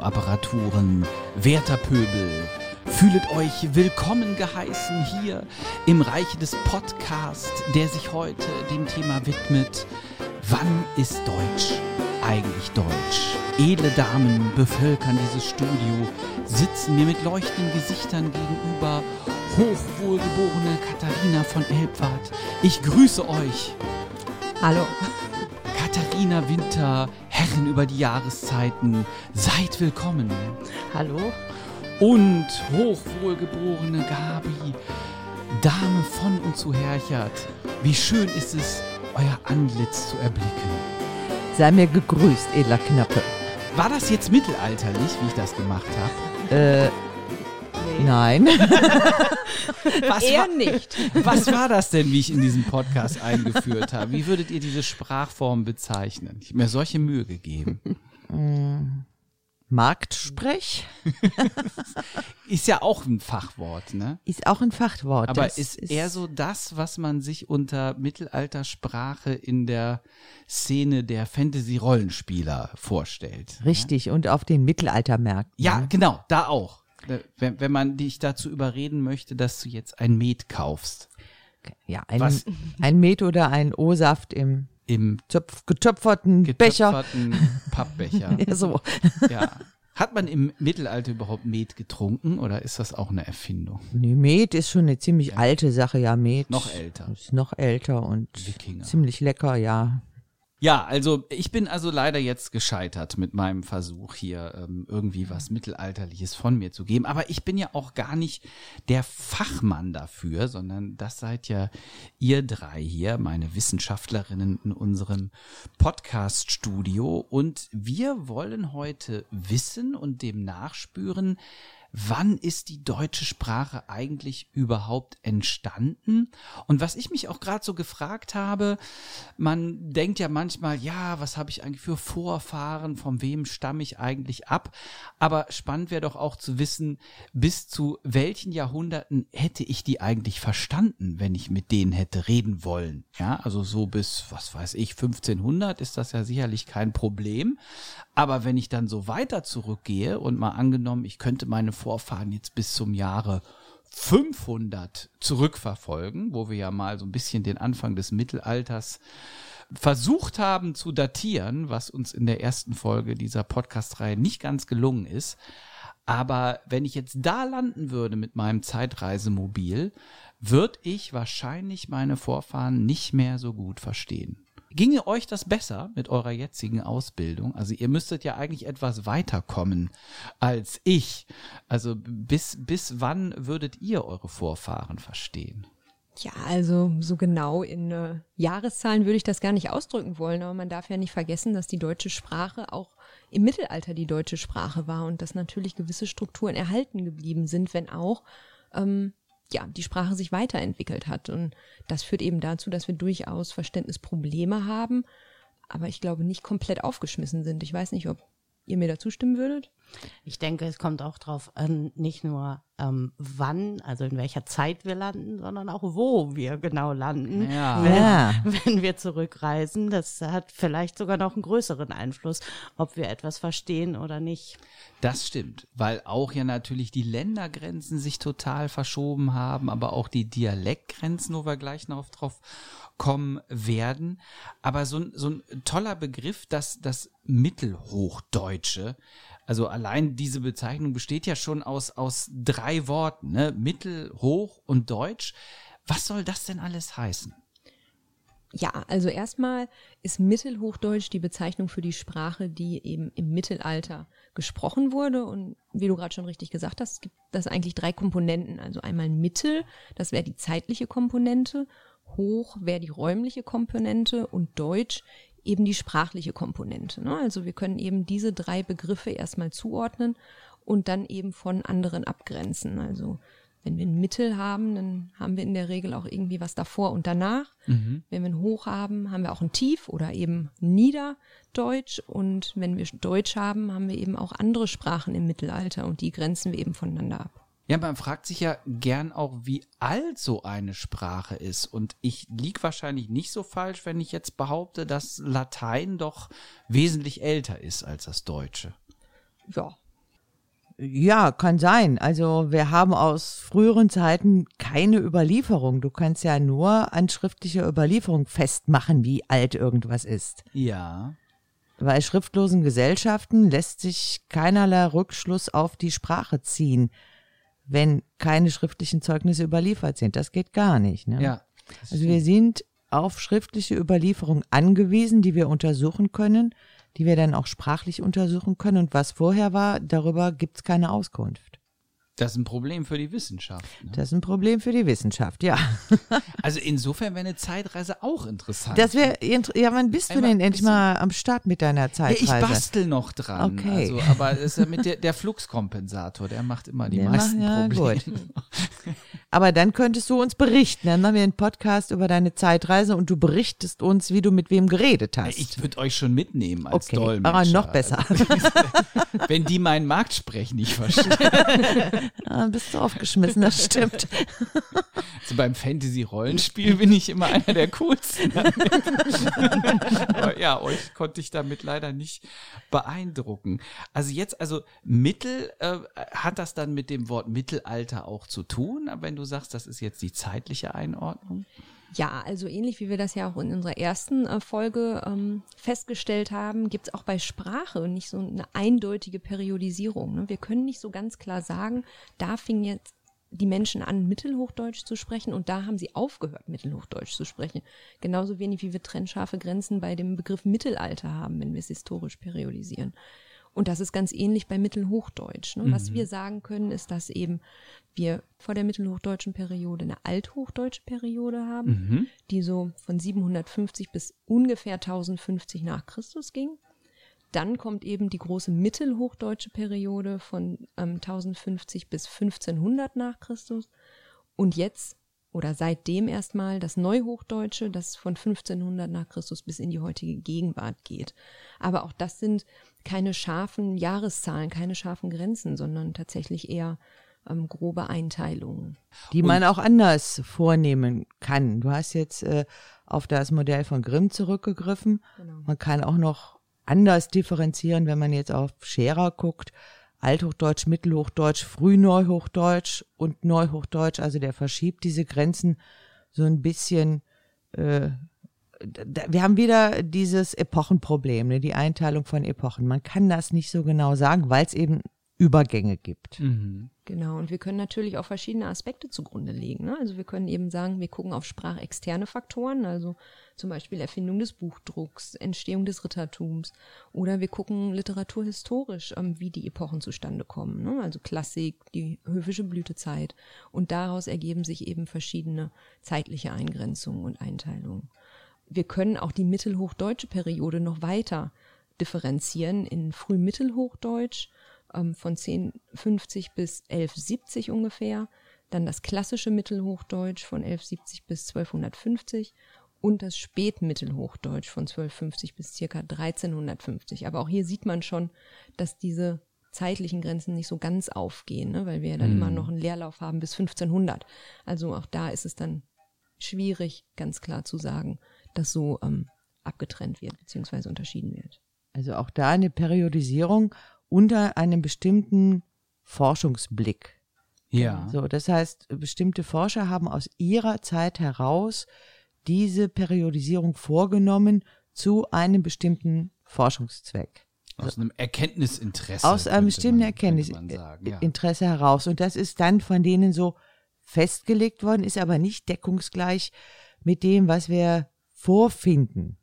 Radioapparaturen, werter Pöbel, fühlet euch willkommen geheißen hier im Reiche des Podcasts, der sich heute dem Thema widmet, wann ist Deutsch eigentlich Deutsch? Edle Damen bevölkern dieses Studio, sitzen mir mit leuchtenden Gesichtern gegenüber, hochwohlgeborene Katharina von Elbwart. Ich grüße euch. Hallo. Katharina Winter, Herren über die Jahreszeiten, seid willkommen. Hallo. Und hochwohlgeborene Gabi, Dame von und zu Herchert, wie schön ist es, euer Antlitz zu erblicken. Sei mir gegrüßt, edler Knappe. War das jetzt mittelalterlich, wie ich das gemacht habe? Äh, nein. Was Eher war, nicht. was war das denn, wie ich in diesen Podcast eingeführt habe? Wie würdet ihr diese Sprachform bezeichnen? Ich habe mir solche Mühe gegeben. Marktsprech Ist ja auch ein Fachwort, ne? ist auch ein Fachwort. Aber Das ist eher so das, was man sich unter Mittelaltersprache in der Szene der Fantasy-Rollenspieler vorstellt. Richtig, und auf den Mittelaltermärkten. Ja, genau, da auch. Wenn, wenn man dich dazu überreden möchte, dass du jetzt ein Met kaufst. Ja, ein, Was? ein Met oder ein O-Saft im Im Zöpf, getöpferten Becher. getöpferten Pappbecher. Ja, so. ja. Hat man im Mittelalter überhaupt Met getrunken oder ist das auch eine Erfindung? Nee, Met ist schon eine ziemlich alte Sache, ja, Met. Noch älter. Ist noch älter und Wikinger. ziemlich lecker, ja. Ja, also ich bin also leider jetzt gescheitert mit meinem Versuch hier ähm, irgendwie was Mittelalterliches von mir zu geben. Aber ich bin ja auch gar nicht der Fachmann dafür, sondern das seid ja ihr drei hier, meine Wissenschaftlerinnen in unserem Podcast-Studio. Und wir wollen heute wissen und dem nachspüren, wann ist die deutsche Sprache eigentlich überhaupt entstanden? Und was ich mich auch gerade so gefragt habe, man denkt ja manchmal, ja, was habe ich eigentlich für Vorfahren, von wem stamme ich eigentlich ab? Aber spannend wäre doch auch zu wissen, bis zu welchen Jahrhunderten hätte ich die eigentlich verstanden, wenn ich mit denen hätte reden wollen? Ja, also so bis, was weiß ich, 1500 ist das ja sicherlich kein Problem. Aber wenn ich dann so weiter zurückgehe und mal angenommen, ich könnte meine Vorfahren jetzt bis zum Jahre 500 zurückverfolgen, wo wir ja mal so ein bisschen den Anfang des Mittelalters versucht haben zu datieren, was uns in der ersten Folge dieser Podcast-Reihe nicht ganz gelungen ist. Aber wenn ich jetzt da landen würde mit meinem Zeitreisemobil, würde ich wahrscheinlich meine Vorfahren nicht mehr so gut verstehen. Ginge euch das besser mit eurer jetzigen Ausbildung? Also ihr müsstet ja eigentlich etwas weiterkommen als ich. Also bis, bis wann würdet ihr eure Vorfahren verstehen? Ja, also so genau in äh, Jahreszahlen würde ich das gar nicht ausdrücken wollen, aber man darf ja nicht vergessen, dass die deutsche Sprache auch im Mittelalter die deutsche Sprache war und dass natürlich gewisse Strukturen erhalten geblieben sind, wenn auch ähm, ja die Sprache sich weiterentwickelt hat. Und das führt eben dazu, dass wir durchaus Verständnisprobleme haben, aber ich glaube nicht komplett aufgeschmissen sind. Ich weiß nicht, ob ihr mir da zustimmen würdet. Ich denke, es kommt auch drauf an, nicht nur ähm, wann, also in welcher Zeit wir landen, sondern auch wo wir genau landen. Ja. Wenn, Ja. wenn wir zurückreisen, das hat vielleicht sogar noch einen größeren Einfluss, ob wir etwas verstehen oder nicht. Das stimmt, weil auch ja natürlich die Ländergrenzen sich total verschoben haben, aber auch die Dialektgrenzen, wo wir gleich noch drauf kommen werden. Aber so, ein- so ein toller Begriff, dass das Mittelhochdeutsche, also allein diese Bezeichnung besteht ja schon aus, aus drei Worten, ne? Mittel, Hoch und Deutsch. Was soll das denn alles heißen? Ja, also erstmal ist Mittelhochdeutsch die Bezeichnung für die Sprache, die eben im Mittelalter gesprochen wurde. Und wie du gerade schon richtig gesagt hast, gibt das eigentlich drei Komponenten. Also einmal Mittel, das wäre die zeitliche Komponente, Hoch wäre die räumliche Komponente und Deutsch eben die sprachliche Komponente. Ne? Also wir können eben diese drei Begriffe erstmal zuordnen und dann eben von anderen abgrenzen. Also wenn wir ein Mittel haben, dann haben wir in der Regel auch irgendwie was davor und danach. Wenn wir ein Hoch haben, haben wir auch ein Tief oder eben Niederdeutsch. Und wenn wir Deutsch haben, haben wir eben auch andere Sprachen im Mittelalter und die grenzen wir eben voneinander ab. Ja, man fragt sich ja gern auch, wie alt so eine Sprache ist. Und ich lieg wahrscheinlich nicht so falsch, wenn ich jetzt behaupte, dass Latein doch wesentlich älter ist als das Deutsche. Ja, Ja, kann sein. Also wir haben aus früheren Zeiten keine Überlieferung. Du kannst ja nur an schriftlicher Überlieferung festmachen, wie alt irgendwas ist. Ja. Bei schriftlosen Gesellschaften lässt sich keinerlei Rückschluss auf die Sprache ziehen, wenn keine schriftlichen Zeugnisse überliefert sind. Das geht gar nicht. Ne? Ja. Also wir sind auf schriftliche Überlieferung angewiesen, die wir untersuchen können, die wir dann auch sprachlich untersuchen können. Und was vorher war, darüber gibt's keine Auskunft. Das ist ein Problem für die Wissenschaft. Ne? Das ist ein Problem für die Wissenschaft, ja. Also insofern wäre eine Zeitreise auch interessant. Das wäre, ja, wann bist du Einmal denn endlich mal am Start mit deiner ja, Zeitreise? ich bastel noch dran. Okay. Also, aber ist ja mit der, der Fluxkompensator, der macht immer die Der meisten macht- ja, Probleme. gut. Aber dann könntest du uns berichten. Dann machen wir einen Podcast über deine Zeitreise und du berichtest uns, wie du mit wem geredet hast. Ich würde euch schon mitnehmen als okay, Dolmetscher. aber noch besser. Wenn die meinen Marktsprech nicht verstehen. Ah, bist du aufgeschmissen, das stimmt. Also beim Fantasy-Rollenspiel bin ich immer einer der coolsten. Ja, euch konnte ich damit leider nicht beeindrucken. Also jetzt, also Mittel, äh, hat das dann mit dem Wort Mittelalter auch zu tun? Wenn du sagst, das ist jetzt die zeitliche Einordnung? Ja, also ähnlich wie wir das ja auch in unserer ersten äh, Folge ähm, festgestellt haben, gibt's auch bei Sprache nicht so eine eindeutige Periodisierung. Ne? Wir können nicht so ganz klar sagen, da fingen jetzt die Menschen an, Mittelhochdeutsch zu sprechen und da haben sie aufgehört, Mittelhochdeutsch zu sprechen. Genauso wenig wie wir trennscharfe Grenzen bei dem Begriff Mittelalter haben, wenn wir es historisch periodisieren. Und das ist ganz ähnlich bei Mittelhochdeutsch. Ne? Was wir sagen können, ist, dass eben wir vor der mittelhochdeutschen Periode eine althochdeutsche Periode haben, die so von 750 bis ungefähr 1050 nach Christus ging. Dann kommt eben die große mittelhochdeutsche Periode von ähm, 1050 bis 1500 nach Christus. Und jetzt oder seitdem erstmal das Neuhochdeutsche, das von 1500 nach Christus bis in die heutige Gegenwart geht. Aber auch das sind keine scharfen Jahreszahlen, keine scharfen Grenzen, sondern tatsächlich eher ähm, grobe Einteilungen. die man auch anders vornehmen kann. Du hast jetzt äh, auf das Modell von Grimm zurückgegriffen. Man kann auch noch anders differenzieren, wenn man jetzt auf Scherer guckt. Althochdeutsch, Mittelhochdeutsch, Frühneuhochdeutsch und Neuhochdeutsch. Also der verschiebt diese Grenzen so ein bisschen. Äh, wir haben wieder dieses Epochenproblem, ne, die Einteilung von Epochen. Man kann das nicht so genau sagen, weil es eben Übergänge gibt. Genau, und wir können natürlich auch verschiedene Aspekte zugrunde legen. Ne? Also wir können eben sagen, wir gucken auf sprachexterne Faktoren, also zum Beispiel Erfindung des Buchdrucks, Entstehung des Rittertums. Oder wir gucken literaturhistorisch, ähm, wie die Epochen zustande kommen. Ne? Also Klassik, die höfische Blütezeit. Und daraus ergeben sich eben verschiedene zeitliche Eingrenzungen und Einteilungen. Wir können auch die mittelhochdeutsche Periode noch weiter differenzieren in Frühmittelhochdeutsch ähm, von 1050 bis 1170 ungefähr, dann das klassische Mittelhochdeutsch von 1170 bis 1250 und das Spätmittelhochdeutsch von 1250 bis circa 1350. Aber auch hier sieht man schon, dass diese zeitlichen Grenzen nicht so ganz aufgehen, ne? weil wir ja dann immer noch einen Leerlauf haben bis 1500. Also auch da ist es dann schwierig, ganz klar zu sagen, dass so ähm, abgetrennt wird bzw. unterschieden wird. Also auch da eine Periodisierung unter einem bestimmten Forschungsblick. Ja. So, das heißt, bestimmte Forscher haben aus ihrer Zeit heraus diese Periodisierung vorgenommen zu einem bestimmten Forschungszweck. Aus einem Erkenntnisinteresse. Aus einem bestimmten sagen, ja. Erkenntnisinteresse heraus. Und das ist dann von denen so festgelegt worden, ist aber nicht deckungsgleich mit dem, was wir vorfinden.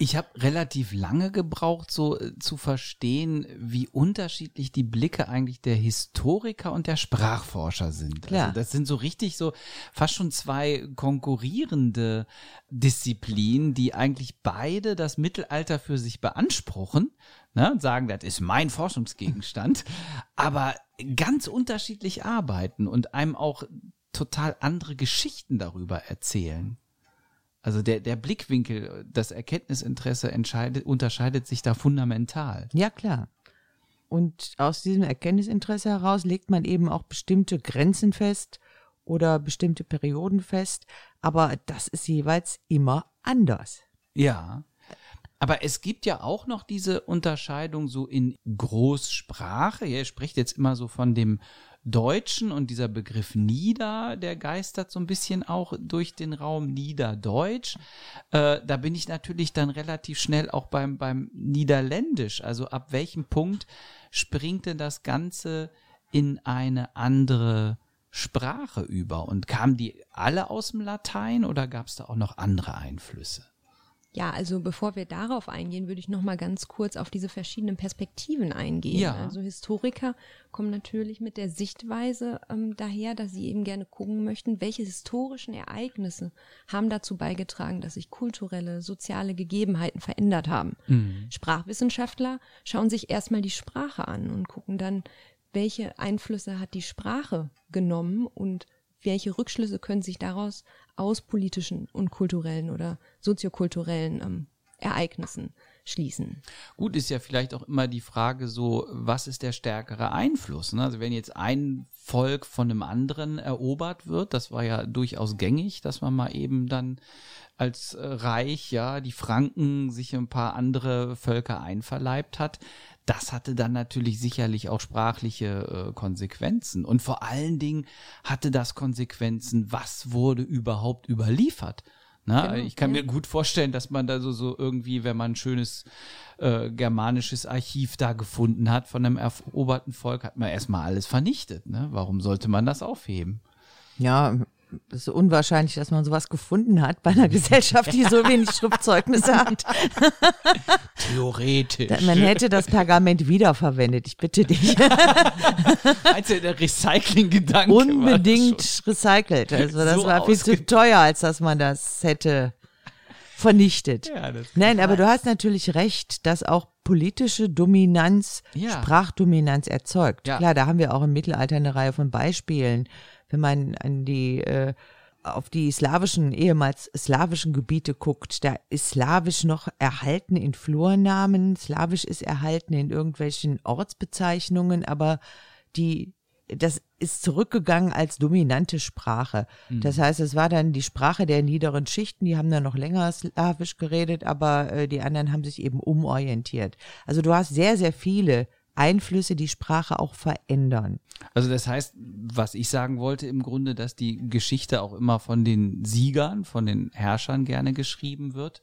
Ich habe relativ lange gebraucht, so äh, zu verstehen, wie unterschiedlich die Blicke eigentlich der Historiker und der Sprachforscher sind. Klar. Also das sind so richtig so fast schon zwei konkurrierende Disziplinen, die eigentlich beide das Mittelalter für sich beanspruchen ne, und sagen, das ist mein Forschungsgegenstand, aber ganz unterschiedlich arbeiten und einem auch total andere Geschichten darüber erzählen. Also der, der Blickwinkel, das Erkenntnisinteresse entscheidet, unterscheidet sich da fundamental. Ja, klar. und aus diesem Erkenntnisinteresse heraus legt man eben auch bestimmte Grenzen fest oder bestimmte Perioden fest. Aber das ist jeweils immer anders. Ja. Aber es gibt ja auch noch diese Unterscheidung so in Großsprache. Ihr spricht jetzt immer so von dem Deutschen und dieser Begriff Nieder, der geistert so ein bisschen auch durch den Raum Niederdeutsch. Äh, da bin ich natürlich dann relativ schnell auch beim, beim Niederländisch. Also ab welchem Punkt springt denn das Ganze in eine andere Sprache über? Und kamen die alle aus dem Latein oder gab es da auch noch andere Einflüsse? Ja, also bevor wir darauf eingehen, würde ich noch mal ganz kurz auf diese verschiedenen Perspektiven eingehen. Ja. Also Historiker kommen natürlich mit der Sichtweise ähm, daher, dass sie eben gerne gucken möchten, welche historischen Ereignisse haben dazu beigetragen, dass sich kulturelle, soziale Gegebenheiten verändert haben. Sprachwissenschaftler schauen sich erstmal die Sprache an und gucken dann, welche Einflüsse hat die Sprache genommen und welche Rückschlüsse können sich daraus aus politischen und kulturellen oder soziokulturellen ähm, Ereignissen schließen. Gut, ist ja vielleicht auch immer die Frage so, was ist der stärkere Einfluss? Ne? Also wenn jetzt ein Volk von einem anderen erobert wird, das war ja durchaus gängig, dass man mal eben dann als äh, Reich, ja, die Franken sich ein paar andere Völker einverleibt hat. Das hatte dann natürlich sicherlich auch sprachliche äh, Konsequenzen. Und vor allen Dingen hatte das Konsequenzen, was wurde überhaupt überliefert. Na, Genau, ich kann ja. mir gut vorstellen, dass man da so, so irgendwie, wenn man ein schönes äh, germanisches Archiv da gefunden hat von einem eroberten Volk, hat man erstmal alles vernichtet. Ne? Warum sollte man das aufheben? Ja, es ist unwahrscheinlich, dass man sowas gefunden hat bei einer Gesellschaft, die so wenig Schriftzeugnisse hat. Theoretisch. Man hätte das Pergament wiederverwendet, ich bitte dich. Meinst du, der Recycling-Gedanke war das Unbedingt recycelt. Also das So war viel zu teuer, als dass man das hätte vernichtet. Ja, das Nein, aber du hast natürlich recht, dass auch politische Dominanz Ja. Sprachdominanz erzeugt. Ja. Klar, da haben wir auch im Mittelalter eine Reihe von Beispielen. Wenn man an die äh, auf die slawischen, ehemals slawischen Gebiete guckt, da ist Slawisch noch erhalten in Flurnamen, Slawisch ist erhalten in irgendwelchen Ortsbezeichnungen, aber die, das ist zurückgegangen als dominante Sprache. Das heißt, es war dann die Sprache der niederen Schichten, die haben dann noch länger Slawisch geredet, aber äh, die anderen haben sich eben umorientiert. Also du hast sehr, sehr viele Einflüsse, die Sprache auch verändern. Also das heißt, was ich sagen wollte im Grunde, dass die Geschichte auch immer von den Siegern, von den Herrschern gerne geschrieben wird.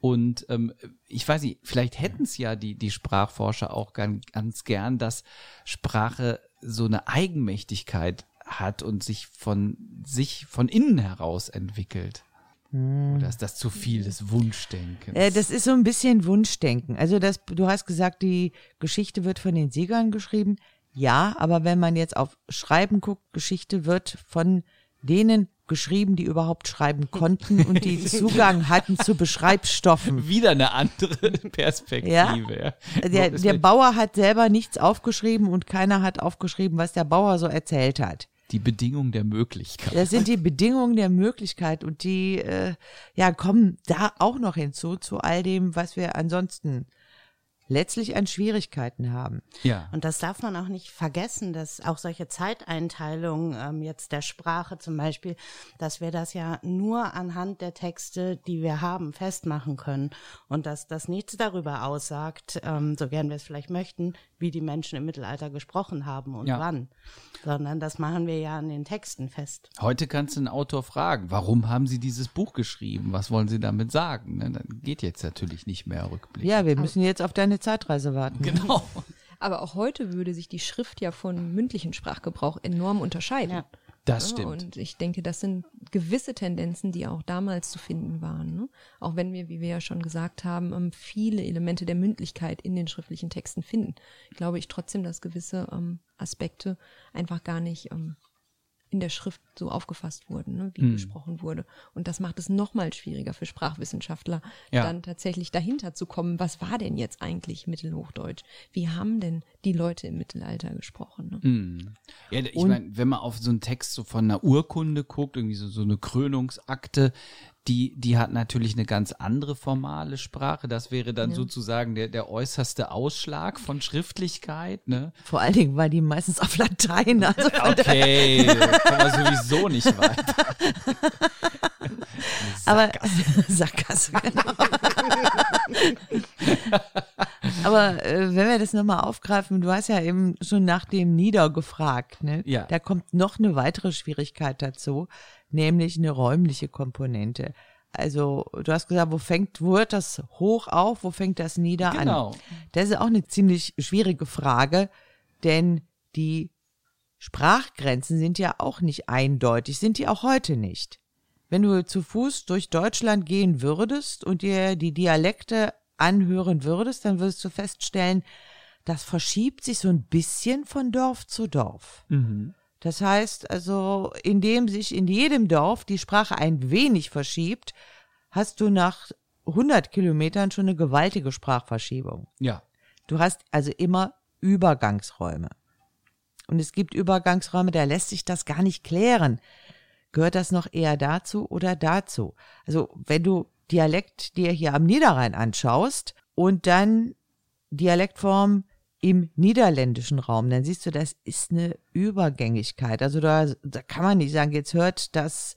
Und ähm, ich weiß nicht, vielleicht hätten es ja die, die Sprachforscher auch ganz, ganz gern, dass Sprache so eine Eigenmächtigkeit hat und sich von sich von innen heraus entwickelt. Oder ist das zu viel des Wunschdenkens? Äh, das ist so ein bisschen Wunschdenken. Also das, du hast gesagt, die Geschichte wird von den Siegern geschrieben. Ja, aber wenn man jetzt auf Schreiben guckt, Geschichte wird von denen geschrieben, die überhaupt schreiben konnten und die Zugang hatten zu Beschreibstoffen. Wieder eine andere Perspektive. Ja. ja. Der, der Bauer hat selber nichts aufgeschrieben und keiner hat aufgeschrieben, was der Bauer so erzählt hat. Die Bedingung der Möglichkeit. Das sind die Bedingungen der Möglichkeit und die äh, ja kommen da auch noch hinzu zu all dem, was wir ansonsten letztlich an Schwierigkeiten haben. Ja. Und das darf man auch nicht vergessen, dass auch solche Zeiteinteilungen ähm, jetzt der Sprache zum Beispiel, dass wir das ja nur anhand der Texte, die wir haben, festmachen können und dass das nichts darüber aussagt, ähm, so gern wir es vielleicht möchten, wie die Menschen im Mittelalter gesprochen haben und Ja. wann, sondern das machen wir ja an den Texten fest. Heute kannst du einen Autor fragen, warum haben Sie dieses Buch geschrieben? Was wollen Sie damit sagen? Ne, Dann geht jetzt natürlich nicht mehr Rückblick. Ja, wir müssen jetzt auf deine Zeitreise warten. Genau. Aber auch heute würde sich die Schrift ja von mündlichen Sprachgebrauch enorm unterscheiden. Ja. Das Ja, stimmt. Und ich denke, das sind gewisse Tendenzen, die auch damals zu finden waren. Ne? Auch wenn wir, wie wir ja schon gesagt haben, ähm, viele Elemente der Mündlichkeit in den schriftlichen Texten finden, glaube ich trotzdem, dass gewisse ähm, Aspekte einfach gar nicht ähm, in der Schrift so aufgefasst wurden, ne, wie gesprochen wurde. Und das macht es nochmal schwieriger für Sprachwissenschaftler, Ja. dann tatsächlich dahinter zu kommen, was war denn jetzt eigentlich Mittelhochdeutsch? Wie haben denn die Leute im Mittelalter gesprochen? Ne? Hm. Ja, ich meine, wenn man auf so einen Text so von einer Urkunde guckt, irgendwie so, so eine Krönungsakte, die, die hat natürlich eine ganz andere formale Sprache. Das wäre dann Ja. sozusagen der, der äußerste Ausschlag von Schriftlichkeit, ne? Vor allen Dingen war die meistens auf Latein. Also Okay, kommen wir sowieso nicht weiter. Aber Sackgasse, genau. Aber äh, wenn wir das nochmal aufgreifen, du hast ja eben schon nach dem Nieder gefragt, ne? Ja. Da kommt noch eine weitere Schwierigkeit dazu, nämlich eine räumliche Komponente. Also, du hast gesagt, wo fängt, wo hört das hoch auf, wo fängt das nieder Genau. an? Das ist auch eine ziemlich schwierige Frage, denn die Sprachgrenzen sind ja auch nicht eindeutig, sind die auch heute nicht. Wenn du zu Fuß durch Deutschland gehen würdest und dir die Dialekte anhören würdest, dann würdest du feststellen, das verschiebt sich so ein bisschen von Dorf zu Dorf. Das heißt also, indem sich in jedem Dorf die Sprache ein wenig verschiebt, hast du nach 100 Kilometern schon eine gewaltige Sprachverschiebung. Ja. Du hast also immer Übergangsräume. Und es gibt Übergangsräume, da lässt sich das gar nicht klären. Gehört das noch eher dazu oder dazu? Also, wenn du Dialekt dir hier am Niederrhein anschaust und dann Dialektform im niederländischen Raum, dann siehst du, das ist eine Übergängigkeit. Also da, da kann man nicht sagen, jetzt hört das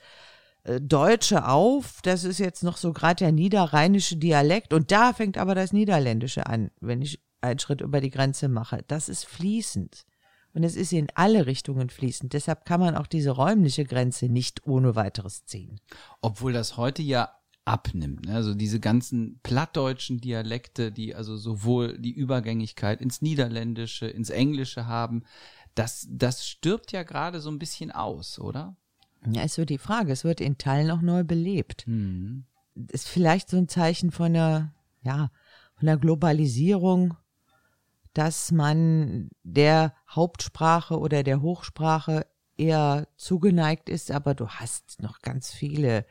äh, Deutsche auf, das ist jetzt noch so gerade der niederrheinische Dialekt und da fängt aber das Niederländische an, wenn ich einen Schritt über die Grenze mache. Das ist fließend. Und es ist in alle Richtungen fließend. Deshalb kann man auch diese räumliche Grenze nicht ohne weiteres ziehen. Obwohl das heute ja abnimmt. Ne? Also diese ganzen plattdeutschen Dialekte, die also sowohl die Übergängigkeit ins Niederländische, ins Englische haben, das, das stirbt ja gerade so ein bisschen aus, oder? Ja, ist so die Frage. Es wird in Teilen auch neu belebt. Ist vielleicht so ein Zeichen von der, ja, von der Globalisierung, dass man der Hauptsprache oder der Hochsprache eher zugeneigt ist, aber du hast noch ganz viele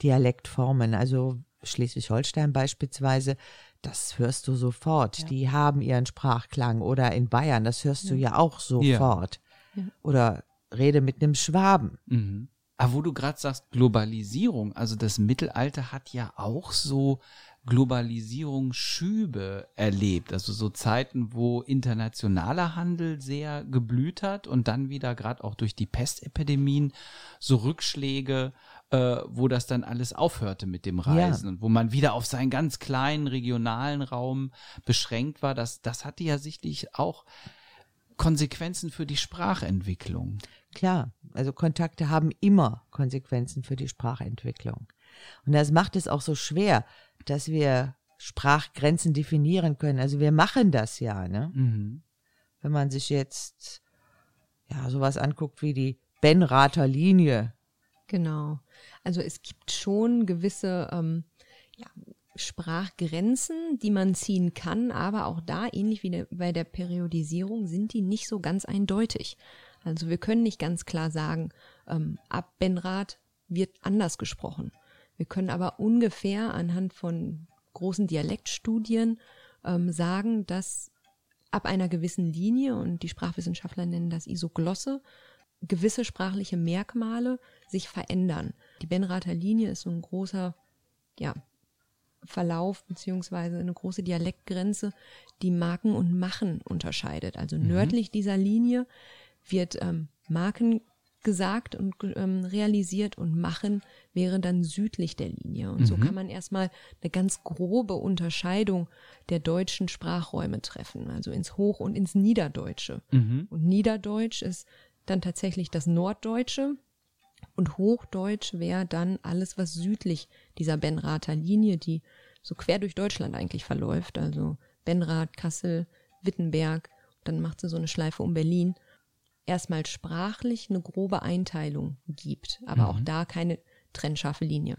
Dialektformen. Also Schleswig-Holstein beispielsweise, das hörst du sofort. Die haben ihren Sprachklang. Oder in Bayern, das hörst du ja auch sofort. Oder rede mit einem Schwaben. Mhm. Aber wo du gerade sagst, Globalisierung, also das Mittelalter hat ja auch so Globalisierungsschübe erlebt. Also so Zeiten, wo internationaler Handel sehr geblüht hat und dann wieder gerade auch durch die Pestepidemien so Rückschläge, äh, wo das dann alles aufhörte mit dem Reisen und wo man wieder auf seinen ganz kleinen regionalen Raum beschränkt war. Das, das hatte ja sichtlich auch Konsequenzen für die Sprachentwicklung. Klar, also Kontakte haben immer Konsequenzen für die Sprachentwicklung. Und das macht es auch so schwer, dass wir Sprachgrenzen definieren können. Also wir machen das ja, ne? Mhm. Wenn man sich jetzt ja sowas anguckt wie die Benrather Linie. Genau. Also es gibt schon gewisse ähm, ja, Sprachgrenzen, die man ziehen kann, aber auch da, ähnlich wie der, bei der Periodisierung, sind die nicht so ganz eindeutig. Also wir können nicht ganz klar sagen, ähm, ab Benrath wird anders gesprochen. Wir können aber ungefähr anhand von großen Dialektstudien ähm, sagen, dass ab einer gewissen Linie, und die Sprachwissenschaftler nennen das Isoglosse, gewisse sprachliche Merkmale sich verändern. Die Benrather Linie ist so ein großer ja, Verlauf beziehungsweise eine große Dialektgrenze, die Marken und Machen unterscheidet. Also nördlich dieser Linie wird ähm, Marken gesagt und ähm, realisiert und Machen wäre dann südlich der Linie. Und so kann man erstmal eine ganz grobe Unterscheidung der deutschen Sprachräume treffen, also ins Hoch- und ins Niederdeutsche. Und Niederdeutsch ist dann tatsächlich das Norddeutsche und Hochdeutsch wäre dann alles, was südlich dieser Benrather Linie, die so quer durch Deutschland eigentlich verläuft, also Benrath, Kassel, Wittenberg, dann macht sie so eine Schleife um Berlin, erstmal sprachlich eine grobe Einteilung gibt, aber auch da keine trennscharfe Linie.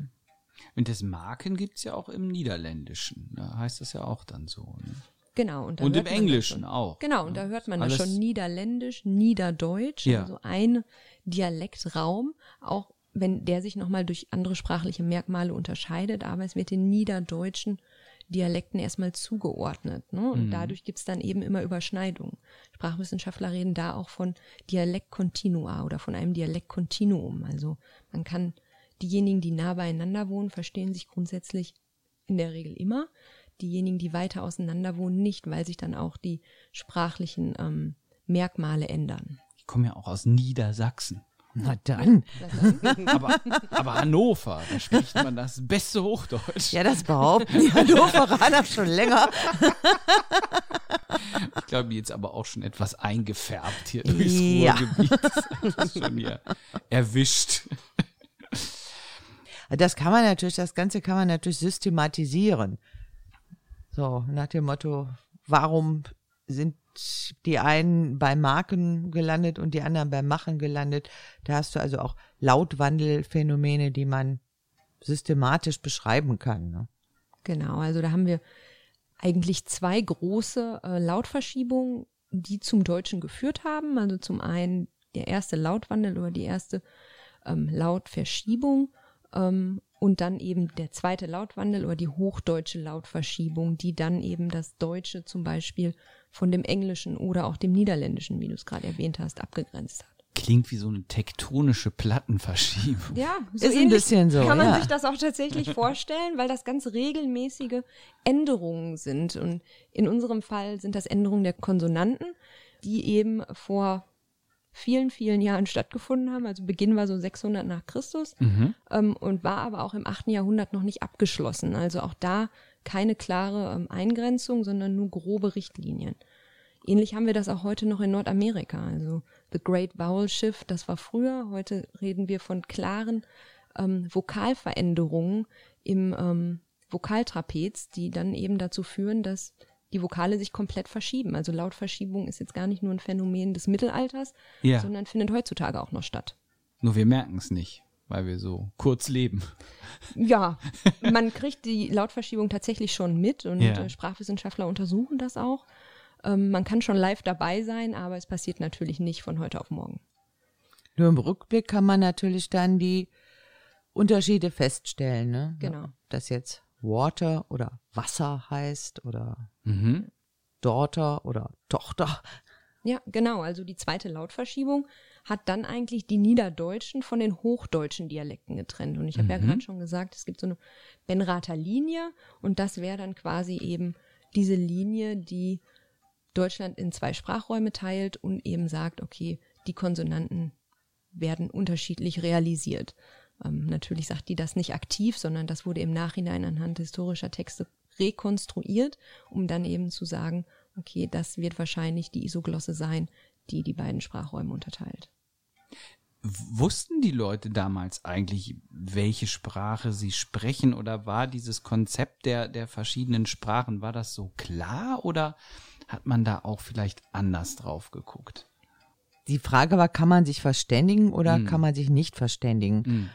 Und das Marken gibt's ja auch im Niederländischen. Da heißt das ja auch dann so. Ne? Genau. Und, Und im Englischen schon. auch. Genau, und da hört man das Alles- schon Niederländisch, Niederdeutsch, Ja. also ein Dialektraum, auch wenn der sich nochmal durch andere sprachliche Merkmale unterscheidet, aber es wird den niederdeutschen Dialekten erstmal zugeordnet. Ne? Und dadurch gibt's dann eben immer Überschneidungen. Sprachwissenschaftler reden da auch von Dialektkontinua oder von einem Dialektkontinuum. Also man kann diejenigen, die nah beieinander wohnen, verstehen sich grundsätzlich in der Regel immer. Diejenigen, die weiter auseinander wohnen, nicht, weil sich dann auch die sprachlichen ähm, Merkmale ändern. Ich komme ja auch aus Niedersachsen. Na dann. Aber, aber Hannover, da spricht man das beste Hochdeutsch. Ja, das behaupten die Hannoveraner schon länger. Ich glaube, jetzt aber auch schon etwas eingefärbt hier durchs Ja. Ruhrgebiet. Das ist schon hier erwischt. Das kann man natürlich, das Ganze kann man natürlich systematisieren. So, nach dem Motto, warum sind die einen beim Marken gelandet und die anderen beim Machen gelandet? Da hast du also auch Lautwandelphänomene, die man systematisch beschreiben kann. Ne? Genau, also da haben wir eigentlich zwei große äh, Lautverschiebungen, die zum Deutschen geführt haben. Also zum einen der erste Lautwandel oder die erste ähm, Lautverschiebung ähm, und dann eben der zweite Lautwandel oder die hochdeutsche Lautverschiebung, die dann eben das Deutsche zum Beispiel von dem Englischen oder auch dem Niederländischen, wie du es gerade erwähnt hast, abgegrenzt hat. Klingt wie so eine tektonische Plattenverschiebung. Ja, Ist ein bisschen so, Kann man ja. sich das auch tatsächlich vorstellen, weil das ganz regelmäßige Änderungen sind. Und in unserem Fall sind das Änderungen der Konsonanten, die eben vor vielen, vielen Jahren stattgefunden haben. Also Beginn war so 600 nach Christus ähm, und war aber auch im 8. Jahrhundert noch nicht abgeschlossen. Also auch da keine klare ähm, Eingrenzung, sondern nur grobe Richtlinien. Ähnlich haben wir das auch heute noch in Nordamerika. Also The Great Vowel Shift, das war früher. Heute reden wir von klaren ähm, Vokalveränderungen im ähm, Vokaltrapez, die dann eben dazu führen, dass die Vokale sich komplett verschieben. Also Lautverschiebung ist jetzt gar nicht nur ein Phänomen des Mittelalters, Ja. sondern findet heutzutage auch noch statt. Nur wir merken es nicht, weil wir so kurz leben. Ja, man kriegt die Lautverschiebung tatsächlich schon mit und Ja. äh, Sprachwissenschaftler untersuchen das auch. Ähm, man kann schon live dabei sein, aber es passiert natürlich nicht von heute auf morgen. Nur im Rückblick kann man natürlich dann die Unterschiede feststellen. Ne? Genau. Ob das jetzt Water oder Wasser heißt oder Mhm. Daughter oder Tochter. Ja, genau. Also die zweite Lautverschiebung hat dann eigentlich die niederdeutschen von den hochdeutschen Dialekten getrennt. Und ich habe ja gerade schon gesagt, es gibt so eine Benrather Linie und das wäre dann quasi eben diese Linie, die Deutschland in zwei Sprachräume teilt und eben sagt, okay, die Konsonanten werden unterschiedlich realisiert. Ähm, natürlich sagt die das nicht aktiv, sondern das wurde im Nachhinein anhand historischer Texte rekonstruiert, um dann eben zu sagen, okay, das wird wahrscheinlich die Isoglosse sein, die die beiden Sprachräume unterteilt. Wussten die Leute damals eigentlich, welche Sprache sie sprechen oder war dieses Konzept der, der verschiedenen Sprachen, war das so klar oder hat man da auch vielleicht anders drauf geguckt? Die Frage war, kann man sich verständigen oder Hm. kann man sich nicht verständigen? Mhm.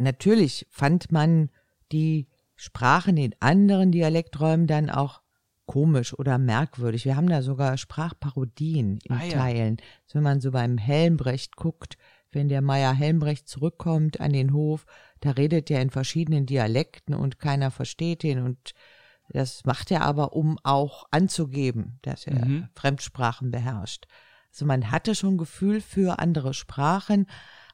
Natürlich fand man die Sprachen in anderen Dialekträumen dann auch komisch oder merkwürdig. Wir haben da sogar Sprachparodien in Ah, ja. Teilen. Also wenn man so beim Helmbrecht guckt, wenn der Meier Helmbrecht zurückkommt an den Hof, da redet er in verschiedenen Dialekten und keiner versteht ihn und das macht er aber, um auch anzugeben, dass er Mhm. Fremdsprachen beherrscht. Also man hatte schon Gefühl für andere Sprachen,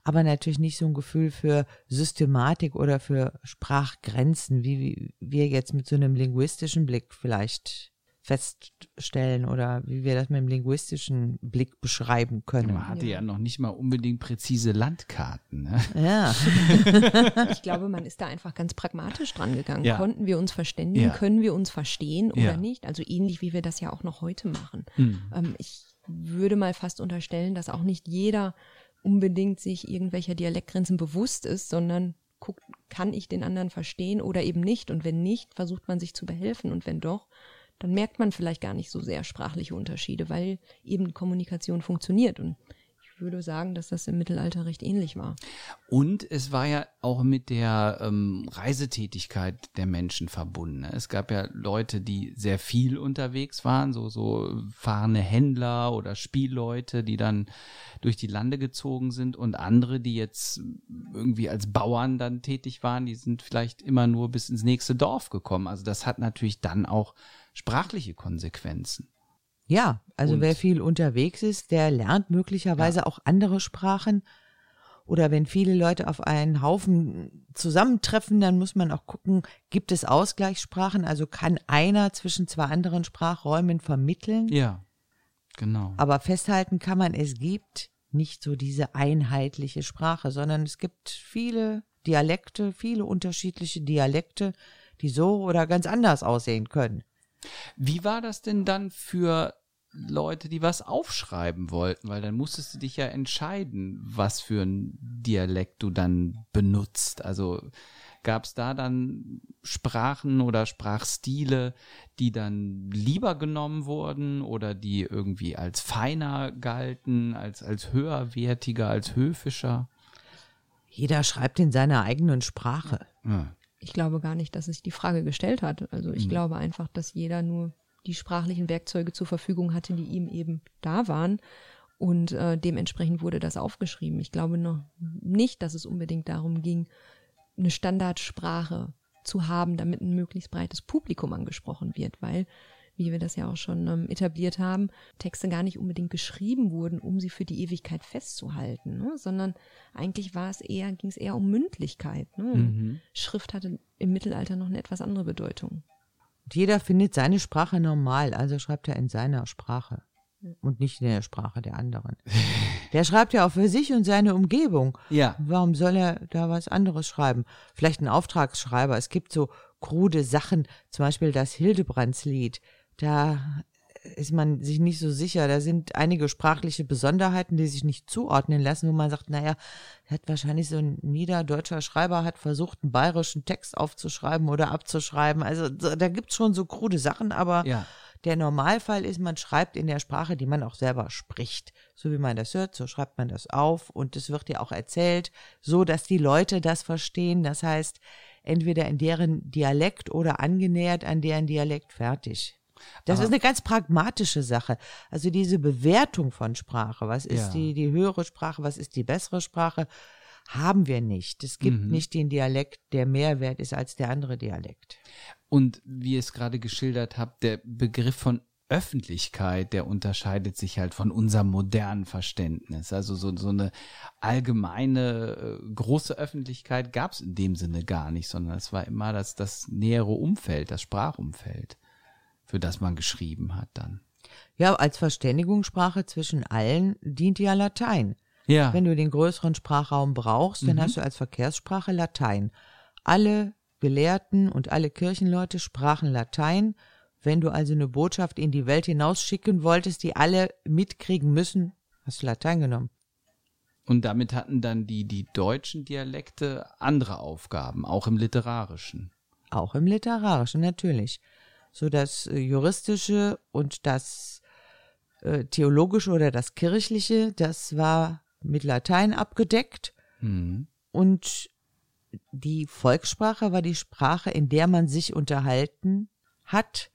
aber natürlich nicht so ein Gefühl für Systematik oder für Sprachgrenzen, wie wir jetzt mit so einem linguistischen Blick vielleicht feststellen oder wie wir das mit einem linguistischen Blick beschreiben können. Man hatte ja. noch nicht mal unbedingt präzise Landkarten. Ne? Ja, Ich glaube, man ist da einfach ganz pragmatisch dran gegangen. Ja. Konnten wir uns verständigen? Ja. Können wir uns verstehen oder Ja. nicht? Also ähnlich wie wir das ja auch noch heute machen. Hm. Ähm, ich würde mal fast unterstellen, dass auch nicht jeder unbedingt sich irgendwelcher Dialektgrenzen bewusst ist, sondern guckt, kann ich den anderen verstehen oder eben nicht? Und wenn nicht, versucht man sich zu behelfen. Und wenn doch, dann merkt man vielleicht gar nicht so sehr sprachliche Unterschiede, weil eben Kommunikation funktioniert. Und würde sagen, dass das im Mittelalter recht ähnlich war. Und es war ja auch mit der ähm, Reisetätigkeit der Menschen verbunden. ne? Es gab ja Leute, die sehr viel unterwegs waren, so, so fahrende Händler oder Spielleute, die dann durch die Lande gezogen sind und andere, die jetzt irgendwie als Bauern dann tätig waren, die sind vielleicht immer nur bis ins nächste Dorf gekommen. Also das hat natürlich dann auch sprachliche Konsequenzen. Ja also Und- wer viel unterwegs ist, der lernt möglicherweise auch andere Sprachen Oder wenn viele Leute auf einen Haufen zusammentreffen, dann muss man auch gucken, gibt es Ausgleichssprachen? Also kann einer zwischen zwei anderen Sprachräumen vermitteln? Ja, genau. Aber festhalten kann man, es gibt nicht so diese einheitliche Sprache, sondern es gibt viele Dialekte, viele unterschiedliche Dialekte, die so oder ganz anders aussehen können. Wie war das denn dann für Leute, die was aufschreiben wollten? Weil dann musstest du dich ja entscheiden, was für ein Dialekt du dann benutzt. Also gab es da dann Sprachen oder Sprachstile, die dann lieber genommen wurden oder die irgendwie als feiner galten, als, als höherwertiger, als höfischer? Jeder schreibt in seiner eigenen Sprache. Ja. Ich glaube gar nicht, dass sich die Frage gestellt hat. Also ich Mhm. glaube einfach, dass jeder nur die sprachlichen Werkzeuge zur Verfügung hatte, die ihm eben da waren. Und äh, dementsprechend wurde das aufgeschrieben. Ich glaube noch nicht, dass es unbedingt darum ging, eine Standardsprache zu haben, damit ein möglichst breites Publikum angesprochen wird, weil, wie wir das ja auch schon ähm, etabliert haben, Texte gar nicht unbedingt geschrieben wurden, um sie für die Ewigkeit festzuhalten, ne? sondern eigentlich war es eher, ging es eher um Mündlichkeit. Ne? Mhm. Schrift hatte im Mittelalter noch eine etwas andere Bedeutung. Und jeder findet seine Sprache normal, also schreibt er in seiner Sprache und nicht in der Sprache der anderen. Der schreibt ja auch für sich und seine Umgebung. Ja. Warum soll er da was anderes schreiben? Vielleicht ein Auftragsschreiber. Es gibt so krude Sachen, zum Beispiel das Hildebrandslied. Da ist man sich nicht so sicher. Da sind einige sprachliche Besonderheiten, die sich nicht zuordnen lassen, wo man sagt, naja, hat wahrscheinlich so ein niederdeutscher Schreiber hat versucht, einen bayerischen Text aufzuschreiben oder abzuschreiben. Also so, da gibt's schon so krude Sachen, aber Ja. der Normalfall ist, man schreibt in der Sprache, die man auch selber spricht. So wie man das hört, so schreibt man das auf und es wird ja auch erzählt, so dass die Leute das verstehen. Das heißt, entweder in deren Dialekt oder angenähert an deren Dialekt fertig. Das ist eine ganz pragmatische Sache. Also diese Bewertung von Sprache, was ist Ja. die, die höhere Sprache, was ist die bessere Sprache, haben wir nicht. Es gibt Mhm. nicht den Dialekt, der mehr wert ist als der andere Dialekt. Und wie ihr es gerade geschildert habt, der Begriff von Öffentlichkeit, der unterscheidet sich halt von unserem modernen Verständnis. Also so, so eine allgemeine äh, große Öffentlichkeit gab es in dem Sinne gar nicht, sondern es war immer das, das nähere Umfeld, das Sprachumfeld, für das man geschrieben hat dann. Ja, als Verständigungssprache zwischen allen dient ja Latein. Ja. Wenn du den größeren Sprachraum brauchst, dann hast du als Verkehrssprache Latein. Alle Gelehrten und alle Kirchenleute sprachen Latein. Wenn du also eine Botschaft in die Welt hinausschicken wolltest, die alle mitkriegen müssen, hast du Latein genommen. Und damit hatten dann die, die deutschen Dialekte andere Aufgaben, auch im Literarischen. Auch im Literarischen natürlich. So das äh, Juristische und das äh, Theologische oder das Kirchliche, das war mit Latein abgedeckt. Mhm. Und die Volkssprache war die Sprache, in der man sich unterhalten hat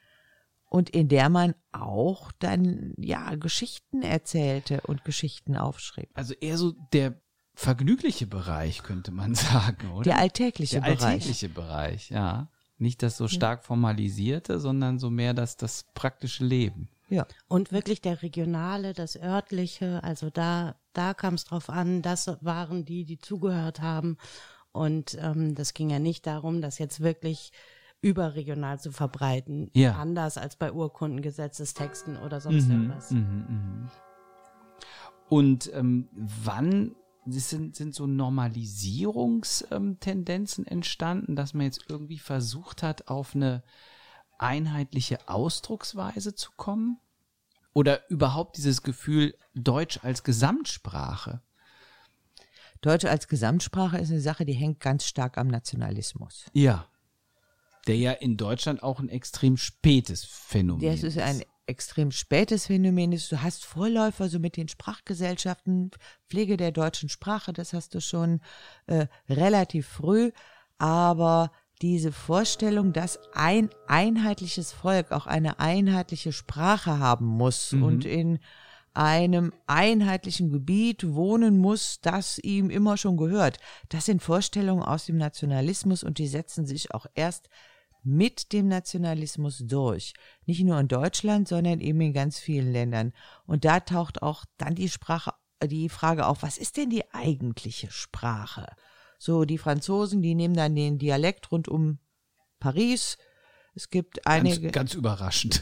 und in der man auch dann ja Geschichten erzählte und Geschichten aufschrieb. Also eher so der vergnügliche Bereich, könnte man sagen, oder? Der alltägliche Der Bereich. alltägliche Bereich, ja. Nicht das so stark formalisierte, sondern so mehr das, das praktische Leben. Ja. Und wirklich der regionale, das örtliche, also da, da kam es drauf an, das waren die, die zugehört haben. Und ähm, das ging ja nicht darum, das jetzt wirklich überregional zu verbreiten, Ja. anders als bei Urkunden, Gesetzestexten oder sonst etwas. Mhm, mhm. Und ähm, wann sind, sind so Normalisierungstendenzen entstanden, dass man jetzt irgendwie versucht hat, auf eine einheitliche Ausdrucksweise zu kommen? Oder überhaupt dieses Gefühl Deutsch als Gesamtsprache? Deutsch als Gesamtsprache ist eine Sache, die hängt ganz stark am Nationalismus. Ja. Der ja in Deutschland auch ein extrem spätes Phänomen Das ist ein extrem spätes Phänomen. ist. Du hast Vorläufer so mit den Sprachgesellschaften, Pflege der deutschen Sprache, das hast du schon äh, relativ früh. Aber diese Vorstellung, dass ein einheitliches Volk auch eine einheitliche Sprache haben muss und in einem einheitlichen Gebiet wohnen muss, das ihm immer schon gehört. Das sind Vorstellungen aus dem Nationalismus und die setzen sich auch erst mit dem Nationalismus durch. Nicht nur in Deutschland, sondern eben in ganz vielen Ländern. Und da taucht auch dann die Sprache die Frage auf, was ist denn die eigentliche Sprache? So, die Franzosen, die nehmen dann den Dialekt rund um Paris. Es gibt einige. Ganz, ganz überraschend.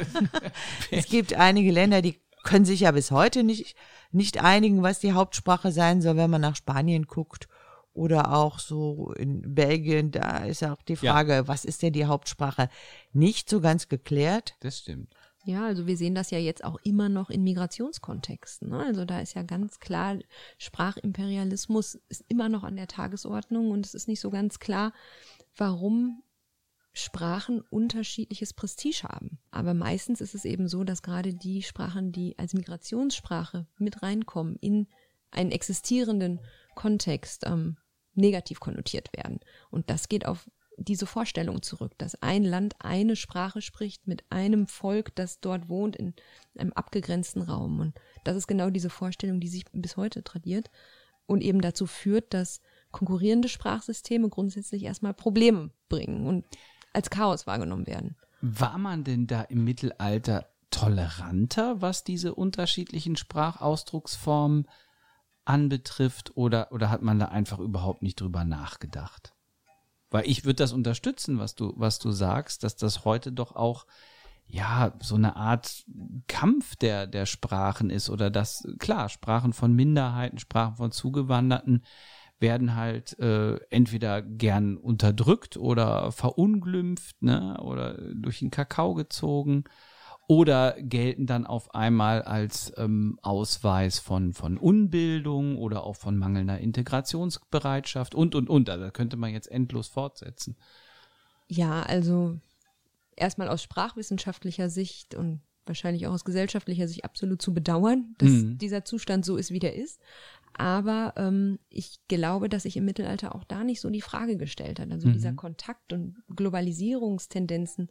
es gibt einige Länder, die können sich ja bis heute nicht, nicht einigen, was die Hauptsprache sein soll, wenn man nach Spanien guckt. Oder auch so in Belgien, da ist auch die Frage, ja. was ist denn die Hauptsprache? Nicht so ganz geklärt. Das stimmt. Ja, also wir sehen das ja jetzt auch immer noch in Migrationskontexten. Ne? Also da ist ja ganz klar, Sprachimperialismus ist immer noch an der Tagesordnung und es ist nicht so ganz klar, warum Sprachen unterschiedliches Prestige haben. Aber meistens ist es eben so, dass gerade die Sprachen, die als Migrationssprache mit reinkommen in einen existierenden Kontext, ähm, negativ konnotiert werden. Und das geht auf diese Vorstellung zurück, dass ein Land eine Sprache spricht mit einem Volk, das dort wohnt in einem abgegrenzten Raum. Und das ist genau diese Vorstellung, die sich bis heute tradiert und eben dazu führt, dass konkurrierende Sprachsysteme grundsätzlich erstmal Probleme bringen und als Chaos wahrgenommen werden. War man denn da im Mittelalter toleranter, was diese unterschiedlichen Sprachausdrucksformen anbetrifft, oder, oder hat man da einfach überhaupt nicht drüber nachgedacht? Weil ich würde das unterstützen, was du, was du sagst, dass das heute doch auch ja, so eine Art Kampf der, der Sprachen ist oder dass, klar, Sprachen von Minderheiten, Sprachen von Zugewanderten werden halt äh, entweder gern unterdrückt oder verunglimpft, ne, oder durch den Kakao gezogen oder gelten dann auf einmal als ähm, Ausweis von, von Unbildung oder auch von mangelnder Integrationsbereitschaft und, und, und. Also könnte man jetzt endlos fortsetzen. Ja, also erstmal aus sprachwissenschaftlicher Sicht und wahrscheinlich auch aus gesellschaftlicher Sicht absolut zu bedauern, dass mhm. dieser Zustand so ist, wie der ist. Aber ähm, ich glaube, dass sich im Mittelalter auch da nicht so die Frage gestellt hat. Also mhm. dieser Kontakt und Globalisierungstendenzen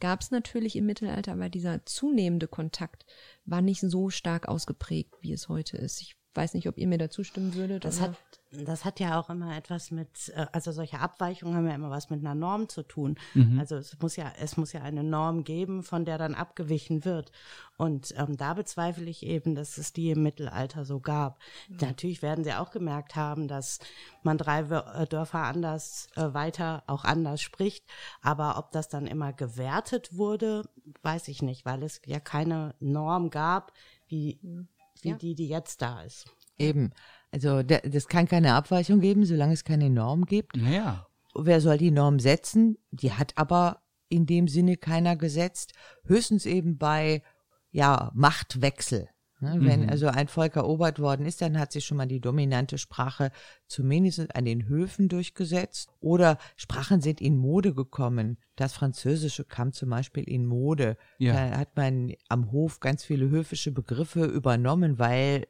gab es natürlich im Mittelalter, aber dieser zunehmende Kontakt war nicht so stark ausgeprägt, wie es heute ist. Ich weiß nicht, ob ihr mir da zustimmen würdet. Das hat, das hat ja auch immer etwas mit, äh, also solche Abweichungen haben ja immer was mit einer Norm zu tun. Mhm. Also es muss ja, es muss ja eine Norm geben, von der dann abgewichen wird. Und ähm, da bezweifle ich eben, dass es die im Mittelalter so gab. Mhm. Natürlich werden sie auch gemerkt haben, dass man drei äh, Dörfer anders äh, weiter auch anders spricht. Aber ob das dann immer gewertet wurde, weiß ich nicht, weil es ja keine Norm gab, wie mhm wie ja. die, die jetzt da ist. Eben. Also das kann keine Abweichung geben, solange es keine Norm gibt. Naja. Wer soll die Norm setzen? Die hat aber in dem Sinne keiner gesetzt. Höchstens eben bei ja, Machtwechsel. Ne, wenn mhm. also ein Volk erobert worden ist, dann hat sich schon mal die dominante Sprache zumindest an den Höfen durchgesetzt. Oder Sprachen sind in Mode gekommen. Das Französische kam zum Beispiel in Mode. Ja. Da hat man am Hof ganz viele höfische Begriffe übernommen, weil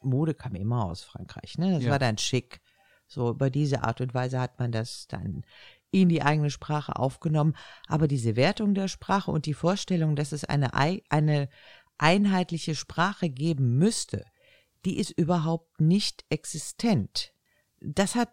Mode kam immer aus Frankreich. Ne? Das ja. war dann schick. So über diese Art und Weise hat man das dann in die eigene Sprache aufgenommen. Aber diese Wertung der Sprache und die Vorstellung, dass es eine, eine einheitliche Sprache geben müsste, die ist überhaupt nicht existent. Das hat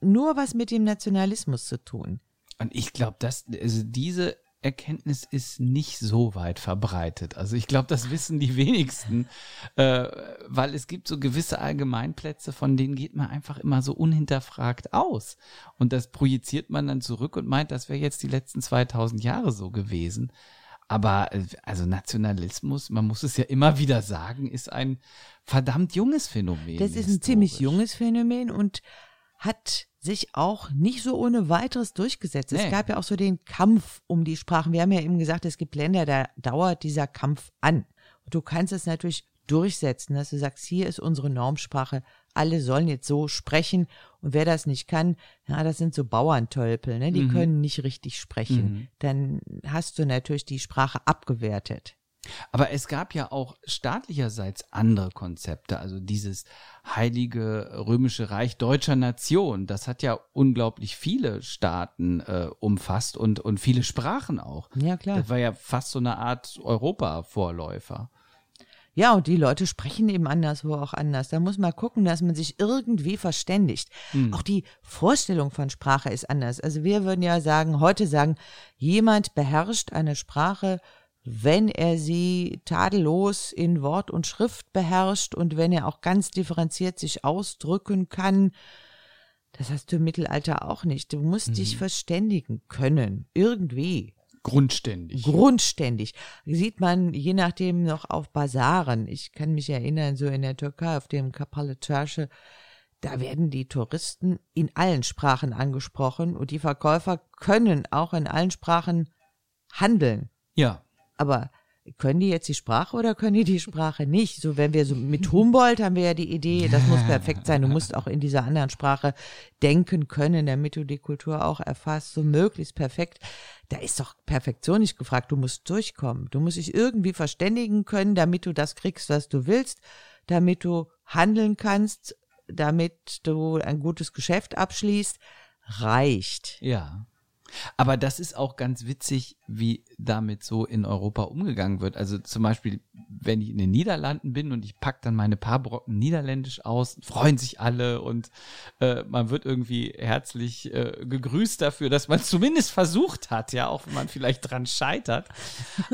nur was mit dem Nationalismus zu tun. Und ich glaube, dass also diese Erkenntnis ist nicht so weit verbreitet. Also ich glaube, das wissen die wenigsten, äh, weil es gibt so gewisse Allgemeinplätze, von denen geht man einfach immer so unhinterfragt aus. Und das projiziert man dann zurück und meint, das wäre jetzt die letzten 2000 Jahre so gewesen. Aber äh, also Nationalismus, man muss es ja immer wieder sagen, ist ein verdammt junges Phänomen. Das ist ein ziemlich junges Phänomen und hat sich auch nicht so ohne weiteres durchgesetzt. Nee. Es gab ja auch so den Kampf um die Sprachen. Wir haben ja eben gesagt, es gibt Länder, da dauert dieser Kampf an. Und du kannst es natürlich durchsetzen, dass du sagst, hier ist unsere Normsprache, alle sollen jetzt so sprechen und wer das nicht kann, ja, das sind so Bauerntölpel, ne? die mhm. können nicht richtig sprechen. Mhm. Dann hast du natürlich die Sprache abgewertet. Aber es gab ja auch staatlicherseits andere Konzepte, also dieses heilige römische Reich deutscher Nation, das hat ja unglaublich viele Staaten äh, umfasst und, und viele Sprachen auch. Ja, klar. Das war ja fast so eine Art Europa-Vorläufer. Ja, und die Leute sprechen eben anderswo auch anders. Da muss man gucken, dass man sich irgendwie verständigt. Mhm. Auch die Vorstellung von Sprache ist anders. Also wir würden ja sagen, heute sagen, jemand beherrscht eine Sprache wenn er sie tadellos in Wort und Schrift beherrscht und wenn er auch ganz differenziert sich ausdrücken kann. Das hast du im Mittelalter auch nicht. Du musst mhm. dich verständigen können, irgendwie. Grundständig. Grundständig. Sieht man je nachdem noch auf Basaren. Ich kann mich erinnern, so in der Türkei auf dem Kapalı Çarşı, da werden die Touristen in allen Sprachen angesprochen und die Verkäufer können auch in allen Sprachen handeln. Ja. Aber können die jetzt die Sprache oder können die die Sprache nicht? So, wenn wir so mit Humboldt haben wir ja die Idee, das muss perfekt sein. Du musst auch in dieser anderen Sprache denken können, damit du die Kultur auch erfasst, so möglichst perfekt. Da ist doch Perfektion nicht gefragt. Du musst durchkommen. Du musst dich irgendwie verständigen können, damit du das kriegst, was du willst, damit du handeln kannst, damit du ein gutes Geschäft abschließt. Reicht. Ja. Aber das ist auch ganz witzig, wie damit so in Europa umgegangen wird. Also zum Beispiel, wenn ich in den Niederlanden bin und ich packe dann meine paar Brocken Niederländisch aus, freuen sich alle und äh, man wird irgendwie herzlich äh, gegrüßt dafür, dass man zumindest versucht hat, ja, auch wenn man vielleicht dran scheitert.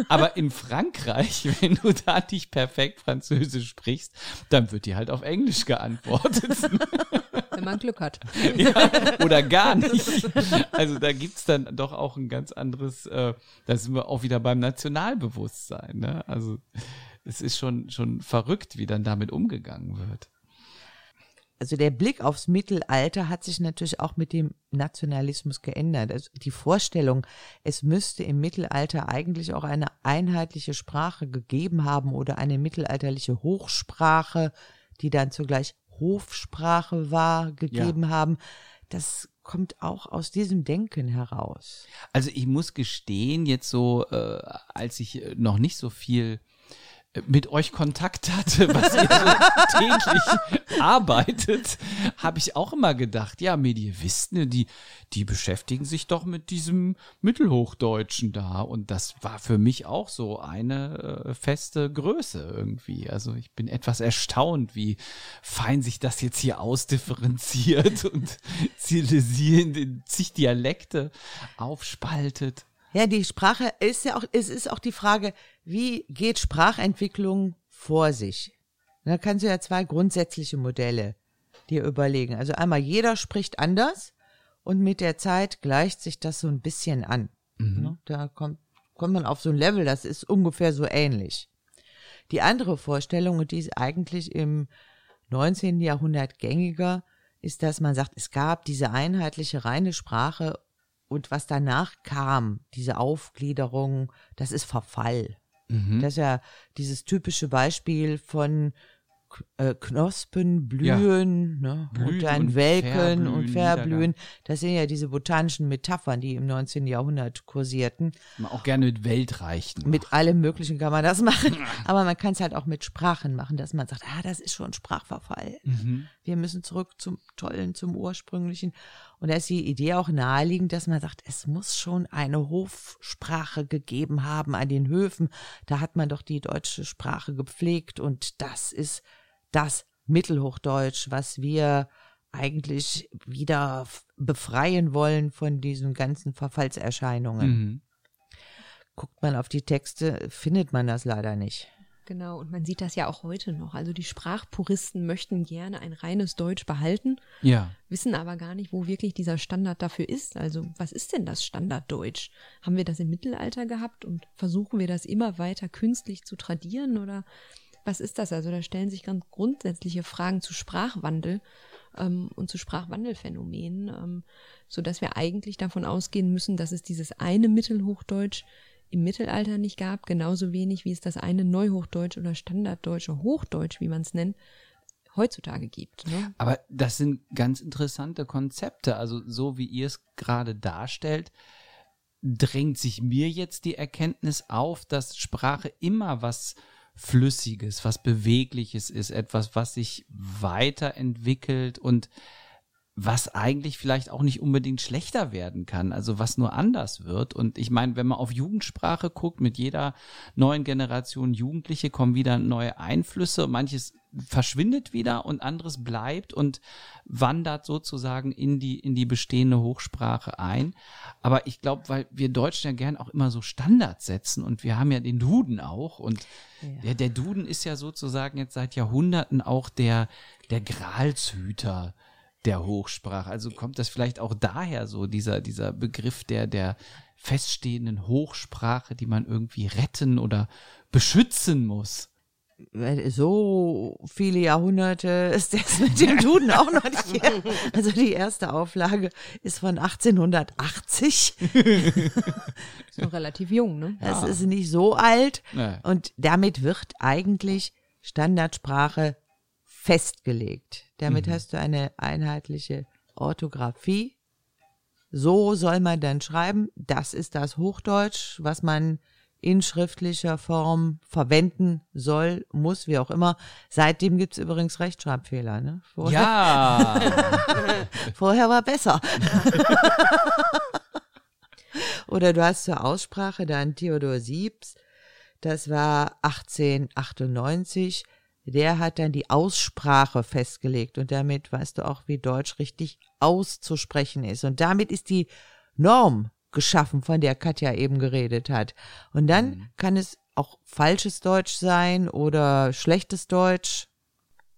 Aber in Frankreich, wenn du da nicht perfekt Französisch sprichst, dann wird dir halt auf Englisch geantwortet. wenn man Glück hat. Ja, oder gar nicht. Also da gibt's dann doch auch ein ganz anderes, äh, da sind wir auch wieder beim Nationalbewusstsein. Ne? Also es ist schon, schon verrückt, wie dann damit umgegangen wird. Also der Blick aufs Mittelalter hat sich natürlich auch mit dem Nationalismus geändert. Also die Vorstellung, es müsste im Mittelalter eigentlich auch eine einheitliche Sprache gegeben haben oder eine mittelalterliche Hochsprache, die dann zugleich Hofsprache war, gegeben ja. haben. Das kommt auch aus diesem Denken heraus. Also ich muss gestehen, jetzt so, äh, als ich noch nicht so viel mit euch Kontakt hatte, was ihr so täglich arbeitet, habe ich auch immer gedacht, ja, Medievisten, die, die beschäftigen sich doch mit diesem Mittelhochdeutschen da. Und das war für mich auch so eine äh, feste Größe irgendwie. Also ich bin etwas erstaunt, wie fein sich das jetzt hier ausdifferenziert und zivilisiert in zig Dialekte aufspaltet. Ja, die Sprache ist ja auch, es ist auch die Frage, wie geht Sprachentwicklung vor sich? Da kannst du ja zwei grundsätzliche Modelle dir überlegen. Also einmal jeder spricht anders und mit der Zeit gleicht sich das so ein bisschen an. Mhm. Ne, da kommt, kommt man auf so ein Level, das ist ungefähr so ähnlich. Die andere Vorstellung, und die ist eigentlich im 19. Jahrhundert gängiger, ist, dass man sagt, es gab diese einheitliche reine Sprache und was danach kam, diese Aufgliederung, das ist Verfall. Mhm. Das ist ja dieses typische Beispiel von äh, Knospen blühen, ja. ne? blühen und dann und welken verblühen, und verblühen. Das sind ja diese botanischen Metaphern, die im 19. Jahrhundert kursierten. Man auch gerne mit Weltreichen. Mit allem Möglichen kann man das machen. Aber man kann es halt auch mit Sprachen machen, dass man sagt, ah, das ist schon Sprachverfall. Mhm. Wir müssen zurück zum Tollen, zum Ursprünglichen. Und da ist die Idee auch naheliegend, dass man sagt, es muss schon eine Hofsprache gegeben haben an den Höfen. Da hat man doch die deutsche Sprache gepflegt und das ist das Mittelhochdeutsch, was wir eigentlich wieder befreien wollen von diesen ganzen Verfallserscheinungen. Mhm. Guckt man auf die Texte, findet man das leider nicht. Genau, und man sieht das ja auch heute noch. Also die Sprachpuristen möchten gerne ein reines Deutsch behalten, ja. wissen aber gar nicht, wo wirklich dieser Standard dafür ist. Also was ist denn das Standarddeutsch? Haben wir das im Mittelalter gehabt und versuchen wir das immer weiter künstlich zu tradieren oder was ist das? Also da stellen sich ganz grundsätzliche Fragen zu Sprachwandel ähm, und zu Sprachwandelphänomenen, ähm, so dass wir eigentlich davon ausgehen müssen, dass es dieses eine Mittelhochdeutsch im Mittelalter nicht gab, genauso wenig wie es das eine Neuhochdeutsch oder Standarddeutsche Hochdeutsch, wie man es nennt, heutzutage gibt. Ne? Aber das sind ganz interessante Konzepte. Also so wie ihr es gerade darstellt, drängt sich mir jetzt die Erkenntnis auf, dass Sprache immer was Flüssiges, was Bewegliches ist, etwas, was sich weiterentwickelt und was eigentlich vielleicht auch nicht unbedingt schlechter werden kann, also was nur anders wird. Und ich meine, wenn man auf Jugendsprache guckt, mit jeder neuen Generation Jugendliche kommen wieder neue Einflüsse. Manches verschwindet wieder und anderes bleibt und wandert sozusagen in die, in die bestehende Hochsprache ein. Aber ich glaube, weil wir Deutschen ja gern auch immer so Standards setzen und wir haben ja den Duden auch und ja. der, der Duden ist ja sozusagen jetzt seit Jahrhunderten auch der, der Gralshüter der Hochsprache. Also kommt das vielleicht auch daher so, dieser, dieser Begriff der, der feststehenden Hochsprache, die man irgendwie retten oder beschützen muss so viele Jahrhunderte ist das mit dem Duden auch noch nicht her. Also die erste Auflage ist von 1880. ist noch relativ jung, ne? Das ja. ist nicht so alt. Nee. Und damit wird eigentlich Standardsprache festgelegt. Damit mhm. hast du eine einheitliche Orthographie. So soll man dann schreiben. Das ist das Hochdeutsch, was man in schriftlicher Form verwenden soll, muss, wie auch immer. Seitdem gibt's übrigens Rechtschreibfehler. Ne? Vorher, ja. Vorher war besser. Oder du hast zur Aussprache dann Theodor Siebs, das war 1898. Der hat dann die Aussprache festgelegt und damit weißt du auch, wie Deutsch richtig auszusprechen ist. Und damit ist die Norm geschaffen, von der Katja eben geredet hat. Und dann mhm. kann es auch falsches Deutsch sein oder schlechtes Deutsch.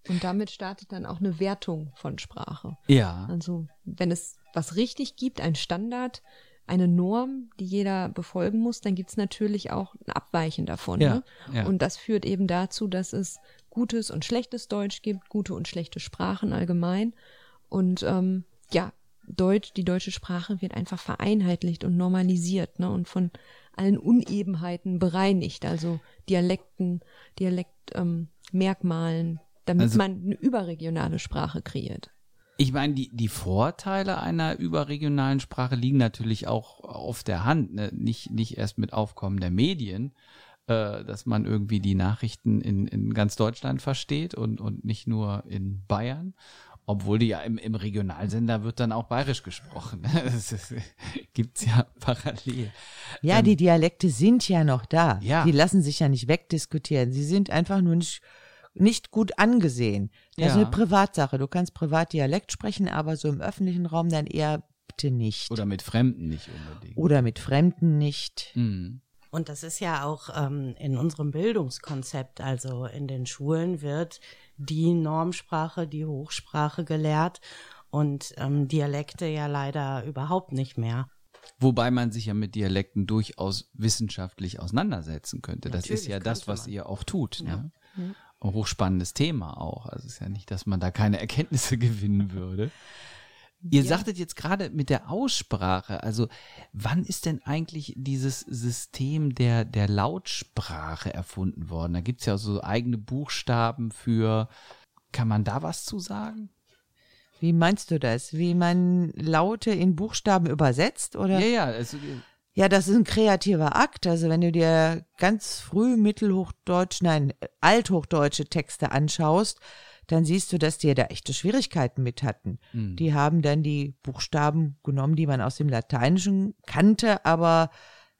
Und damit startet dann auch eine Wertung von Sprache. Ja. Also wenn es was richtig gibt, ein Standard, eine Norm, die jeder befolgen muss, dann gibt es natürlich auch ein Abweichen davon. Ja, ne? ja. Und das führt eben dazu, dass es gutes und schlechtes Deutsch gibt, gute und schlechte Sprachen allgemein. Und ähm, ja, Deutsch, die deutsche Sprache wird einfach vereinheitlicht und normalisiert ne, und von allen Unebenheiten bereinigt, also Dialekten, Dialektmerkmalen, ähm, damit also, man eine überregionale Sprache kreiert. Ich meine, die, die Vorteile einer überregionalen Sprache liegen natürlich auch auf der Hand, ne? nicht, nicht erst mit Aufkommen der Medien, äh, dass man irgendwie die Nachrichten in, in ganz Deutschland versteht und, und nicht nur in Bayern obwohl die ja im, im Regionalsender wird dann auch bayerisch gesprochen. Das ist, gibt's ja parallel. Ja, ähm, die Dialekte sind ja noch da. Ja. Die lassen sich ja nicht wegdiskutieren. Sie sind einfach nur nicht, nicht gut angesehen. Das ja. ist eine Privatsache. Du kannst privat Dialekt sprechen, aber so im öffentlichen Raum dann eher bitte nicht. Oder mit Fremden nicht unbedingt. Oder mit Fremden nicht. Mhm. Und das ist ja auch ähm, in unserem Bildungskonzept, also in den Schulen wird die Normsprache, die Hochsprache gelehrt und ähm, Dialekte ja leider überhaupt nicht mehr. Wobei man sich ja mit Dialekten durchaus wissenschaftlich auseinandersetzen könnte. Natürlich das ist ja das, was man. ihr auch tut. Ja. Ne? Mhm. Hochspannendes Thema auch. Also es ist ja nicht, dass man da keine Erkenntnisse gewinnen würde. Ihr ja. sagtet jetzt gerade mit der Aussprache, also wann ist denn eigentlich dieses System der, der Lautsprache erfunden worden? Da gibt's ja so eigene Buchstaben für. Kann man da was zu sagen? Wie meinst du das? Wie man Laute in Buchstaben übersetzt, oder? Ja, ja. Also, ja, das ist ein kreativer Akt. Also wenn du dir ganz früh Mittelhochdeutsch, nein, althochdeutsche Texte anschaust, dann siehst du, dass die da echte Schwierigkeiten mit hatten. Mhm. Die haben dann die Buchstaben genommen, die man aus dem Lateinischen kannte, aber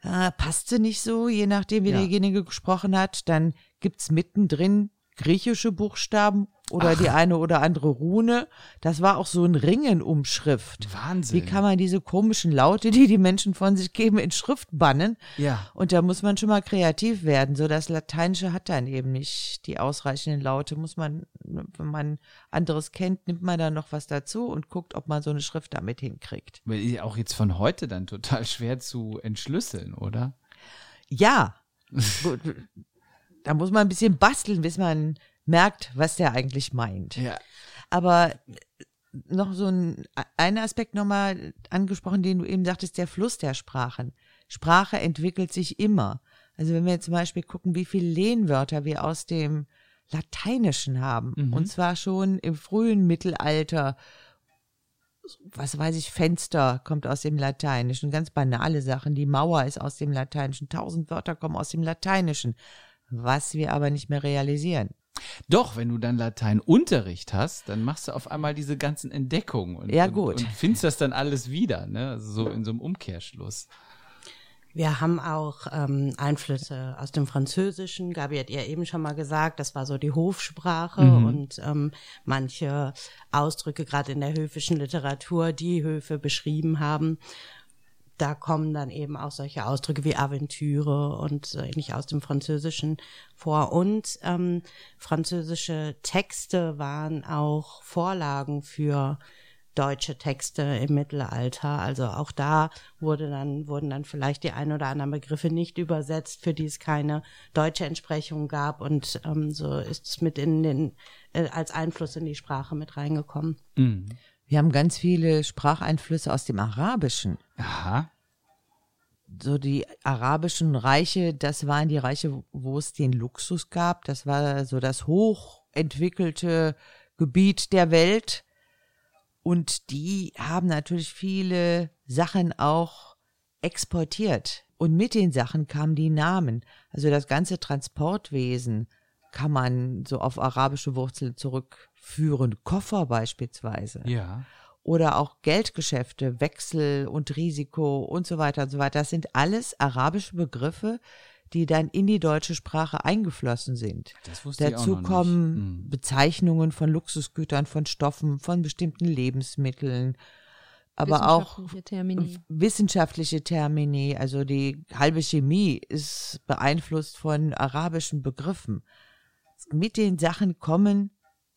äh, passte nicht so, je nachdem, wie ja. derjenige gesprochen hat. Dann gibt's mittendrin griechische Buchstaben oder Ach. die eine oder andere Rune. Das war auch so ein Ringen um Schrift. Wahnsinn. Wie kann man diese komischen Laute, die die Menschen von sich geben, in Schrift bannen? Ja. Und da muss man schon mal kreativ werden. So das Lateinische hat dann eben nicht die ausreichenden Laute. Muss man, wenn man anderes kennt, nimmt man da noch was dazu und guckt, ob man so eine Schrift damit hinkriegt. Auch jetzt von heute dann total schwer zu entschlüsseln, oder? Ja. da muss man ein bisschen basteln, bis man merkt, was der eigentlich meint. Ja. Aber noch so ein, ein Aspekt nochmal angesprochen, den du eben sagtest, der Fluss der Sprachen. Sprache entwickelt sich immer. Also wenn wir jetzt zum Beispiel gucken, wie viele Lehnwörter wir aus dem Lateinischen haben, mhm. und zwar schon im frühen Mittelalter, was weiß ich, Fenster kommt aus dem Lateinischen, ganz banale Sachen, die Mauer ist aus dem Lateinischen, tausend Wörter kommen aus dem Lateinischen, was wir aber nicht mehr realisieren. Doch, wenn du dann Lateinunterricht hast, dann machst du auf einmal diese ganzen Entdeckungen und, ja, gut. und, und findest das dann alles wieder, ne? Also so in so einem Umkehrschluss. Wir haben auch ähm, Einflüsse aus dem Französischen. Gabi hat ihr eben schon mal gesagt, das war so die Hofsprache mhm. und ähm, manche Ausdrücke, gerade in der höfischen Literatur, die Höfe beschrieben haben. Da kommen dann eben auch solche Ausdrücke wie Aventüre und äh, nicht aus dem Französischen vor. Und ähm, französische Texte waren auch Vorlagen für deutsche Texte im Mittelalter. Also auch da wurde dann, wurden dann vielleicht die ein oder anderen Begriffe nicht übersetzt, für die es keine deutsche Entsprechung gab. Und ähm, so ist es mit in den, äh, als Einfluss in die Sprache mit reingekommen. Mhm. Wir haben ganz viele Spracheinflüsse aus dem Arabischen. Aha. So die arabischen Reiche, das waren die Reiche, wo es den Luxus gab. Das war so das hochentwickelte Gebiet der Welt und die haben natürlich viele Sachen auch exportiert. Und mit den Sachen kamen die Namen. Also das ganze Transportwesen kann man so auf arabische Wurzeln zurückführen. Koffer beispielsweise. Ja. Oder auch Geldgeschäfte, Wechsel und Risiko und so weiter und so weiter. Das sind alles arabische Begriffe, die dann in die deutsche Sprache eingeflossen sind. Das wusste Dazu ich auch noch kommen nicht. Hm. Bezeichnungen von Luxusgütern, von Stoffen, von bestimmten Lebensmitteln, aber auch Wissenschaftliche Termini. wissenschaftliche Termini. Also die halbe Chemie ist beeinflusst von arabischen Begriffen. Mit den Sachen kommen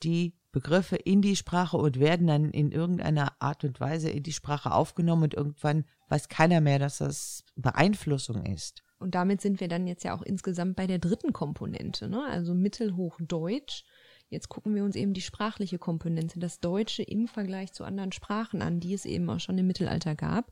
die Begriffe in die Sprache und werden dann in irgendeiner Art und Weise in die Sprache aufgenommen und irgendwann weiß keiner mehr, dass das Beeinflussung ist. Und damit sind wir dann jetzt ja auch insgesamt bei der dritten Komponente, ne? also Mittelhochdeutsch. Jetzt gucken wir uns eben die sprachliche Komponente, das Deutsche im Vergleich zu anderen Sprachen an, die es eben auch schon im Mittelalter gab.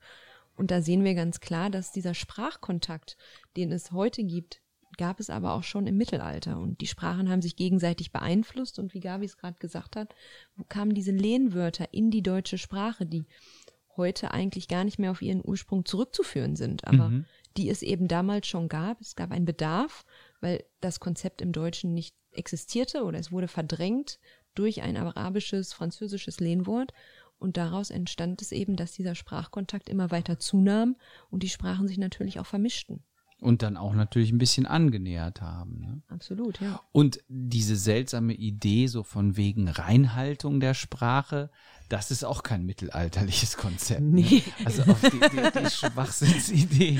Und da sehen wir ganz klar, dass dieser Sprachkontakt, den es heute gibt, gab es aber auch schon im Mittelalter. Und die Sprachen haben sich gegenseitig beeinflusst. Und wie Gabi es gerade gesagt hat, wo kamen diese Lehnwörter in die deutsche Sprache, die heute eigentlich gar nicht mehr auf ihren Ursprung zurückzuführen sind, aber Mhm. die es eben damals schon gab. Es gab einen Bedarf, weil das Konzept im Deutschen nicht existierte oder es wurde verdrängt durch ein arabisches, französisches Lehnwort. Und daraus entstand es eben, dass dieser Sprachkontakt immer weiter zunahm und die Sprachen sich natürlich auch vermischten. Und dann auch natürlich ein bisschen angenähert haben. Ne? Absolut, ja. Und diese seltsame Idee so von wegen Reinhaltung der Sprache, das ist auch kein mittelalterliches Konzept. Nee. Ne? Also auf die, die, die Schwachsinnsidee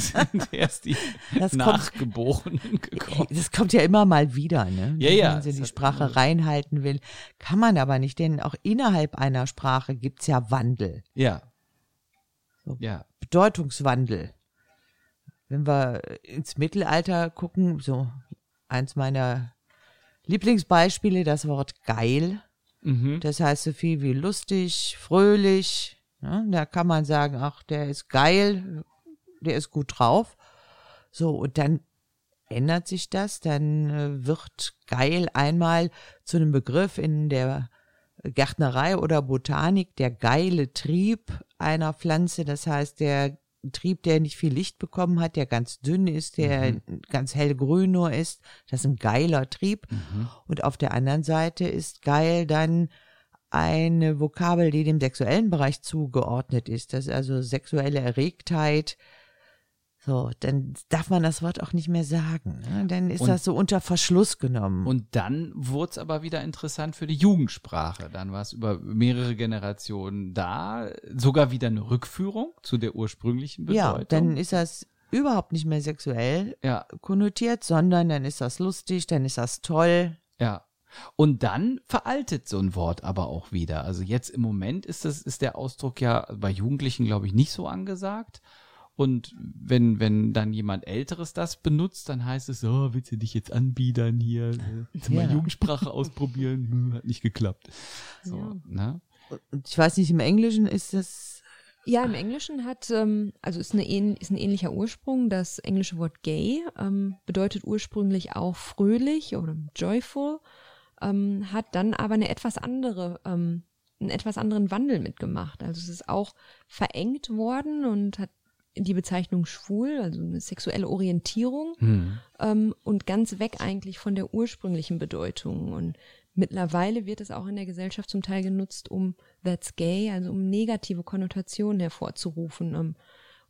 sind erst die Das kommt- Nachgeborenen gekommen. Das kommt ja immer mal wieder, ne? Ja, ja, Wenn man sie es die Sprache reinhalten will. Kann man aber nicht, denn auch innerhalb einer Sprache gibt's ja Wandel, Ja. So. Ja. Bedeutungswandel. Wenn wir ins Mittelalter gucken, so eins meiner Lieblingsbeispiele, das Wort geil. Mhm. Das heißt so viel wie lustig, fröhlich. Ja, da kann man sagen, ach, der ist geil, der ist gut drauf. So, und dann ändert sich das, dann äh, wird geil einmal zu einem Begriff in der Gärtnerei oder Botanik, der geile Trieb einer Pflanze, das heißt der Trieb, der nicht viel Licht bekommen hat, der ganz dünn ist, der ganz hellgrün nur ist, das ist ein geiler Trieb. Und auf der anderen Seite ist geil dann eine Vokabel, die dem sexuellen Bereich zugeordnet ist. Das ist also sexuelle Erregtheit. So, dann darf man das Wort auch nicht mehr sagen. Ne? Dann ist Und- das so unter Verschluss genommen. Und dann wurde es aber wieder interessant für die Jugendsprache. Dann war es über mehrere Generationen da, sogar wieder eine Rückführung zu der ursprünglichen Bedeutung. ja, dann ist das überhaupt nicht mehr sexuell ja, konnotiert, sondern dann ist das lustig, dann ist das toll. ja. Und dann veraltet so ein Wort aber auch wieder. Also jetzt im Moment ist das, ist der Ausdruck ja bei Jugendlichen, glaube ich, nicht so angesagt. Und wenn, wenn dann jemand Älteres das benutzt, dann heißt es, oh, willst du dich jetzt anbiedern hier? Willst du mal Ja. Jugendsprache ausprobieren? Hm, Hat nicht geklappt. So, Ja. ne? Und ich weiß nicht, im Englischen ist das, Ja, im Englischen hat, ähm, also ist, eine, ist ein ähnlicher Ursprung. Das englische Wort gay ähm, bedeutet ursprünglich auch fröhlich oder joyful, ähm, hat dann aber eine etwas andere, ähm, einen etwas anderen Wandel mitgemacht. Also es ist auch verengt worden und hat die Bezeichnung schwul, also eine sexuelle Orientierung Hm. ähm, und ganz weg eigentlich von der ursprünglichen Bedeutung. Und mittlerweile wird es auch in der Gesellschaft zum Teil genutzt, um that's gay, also um negative Konnotationen hervorzurufen. Ähm,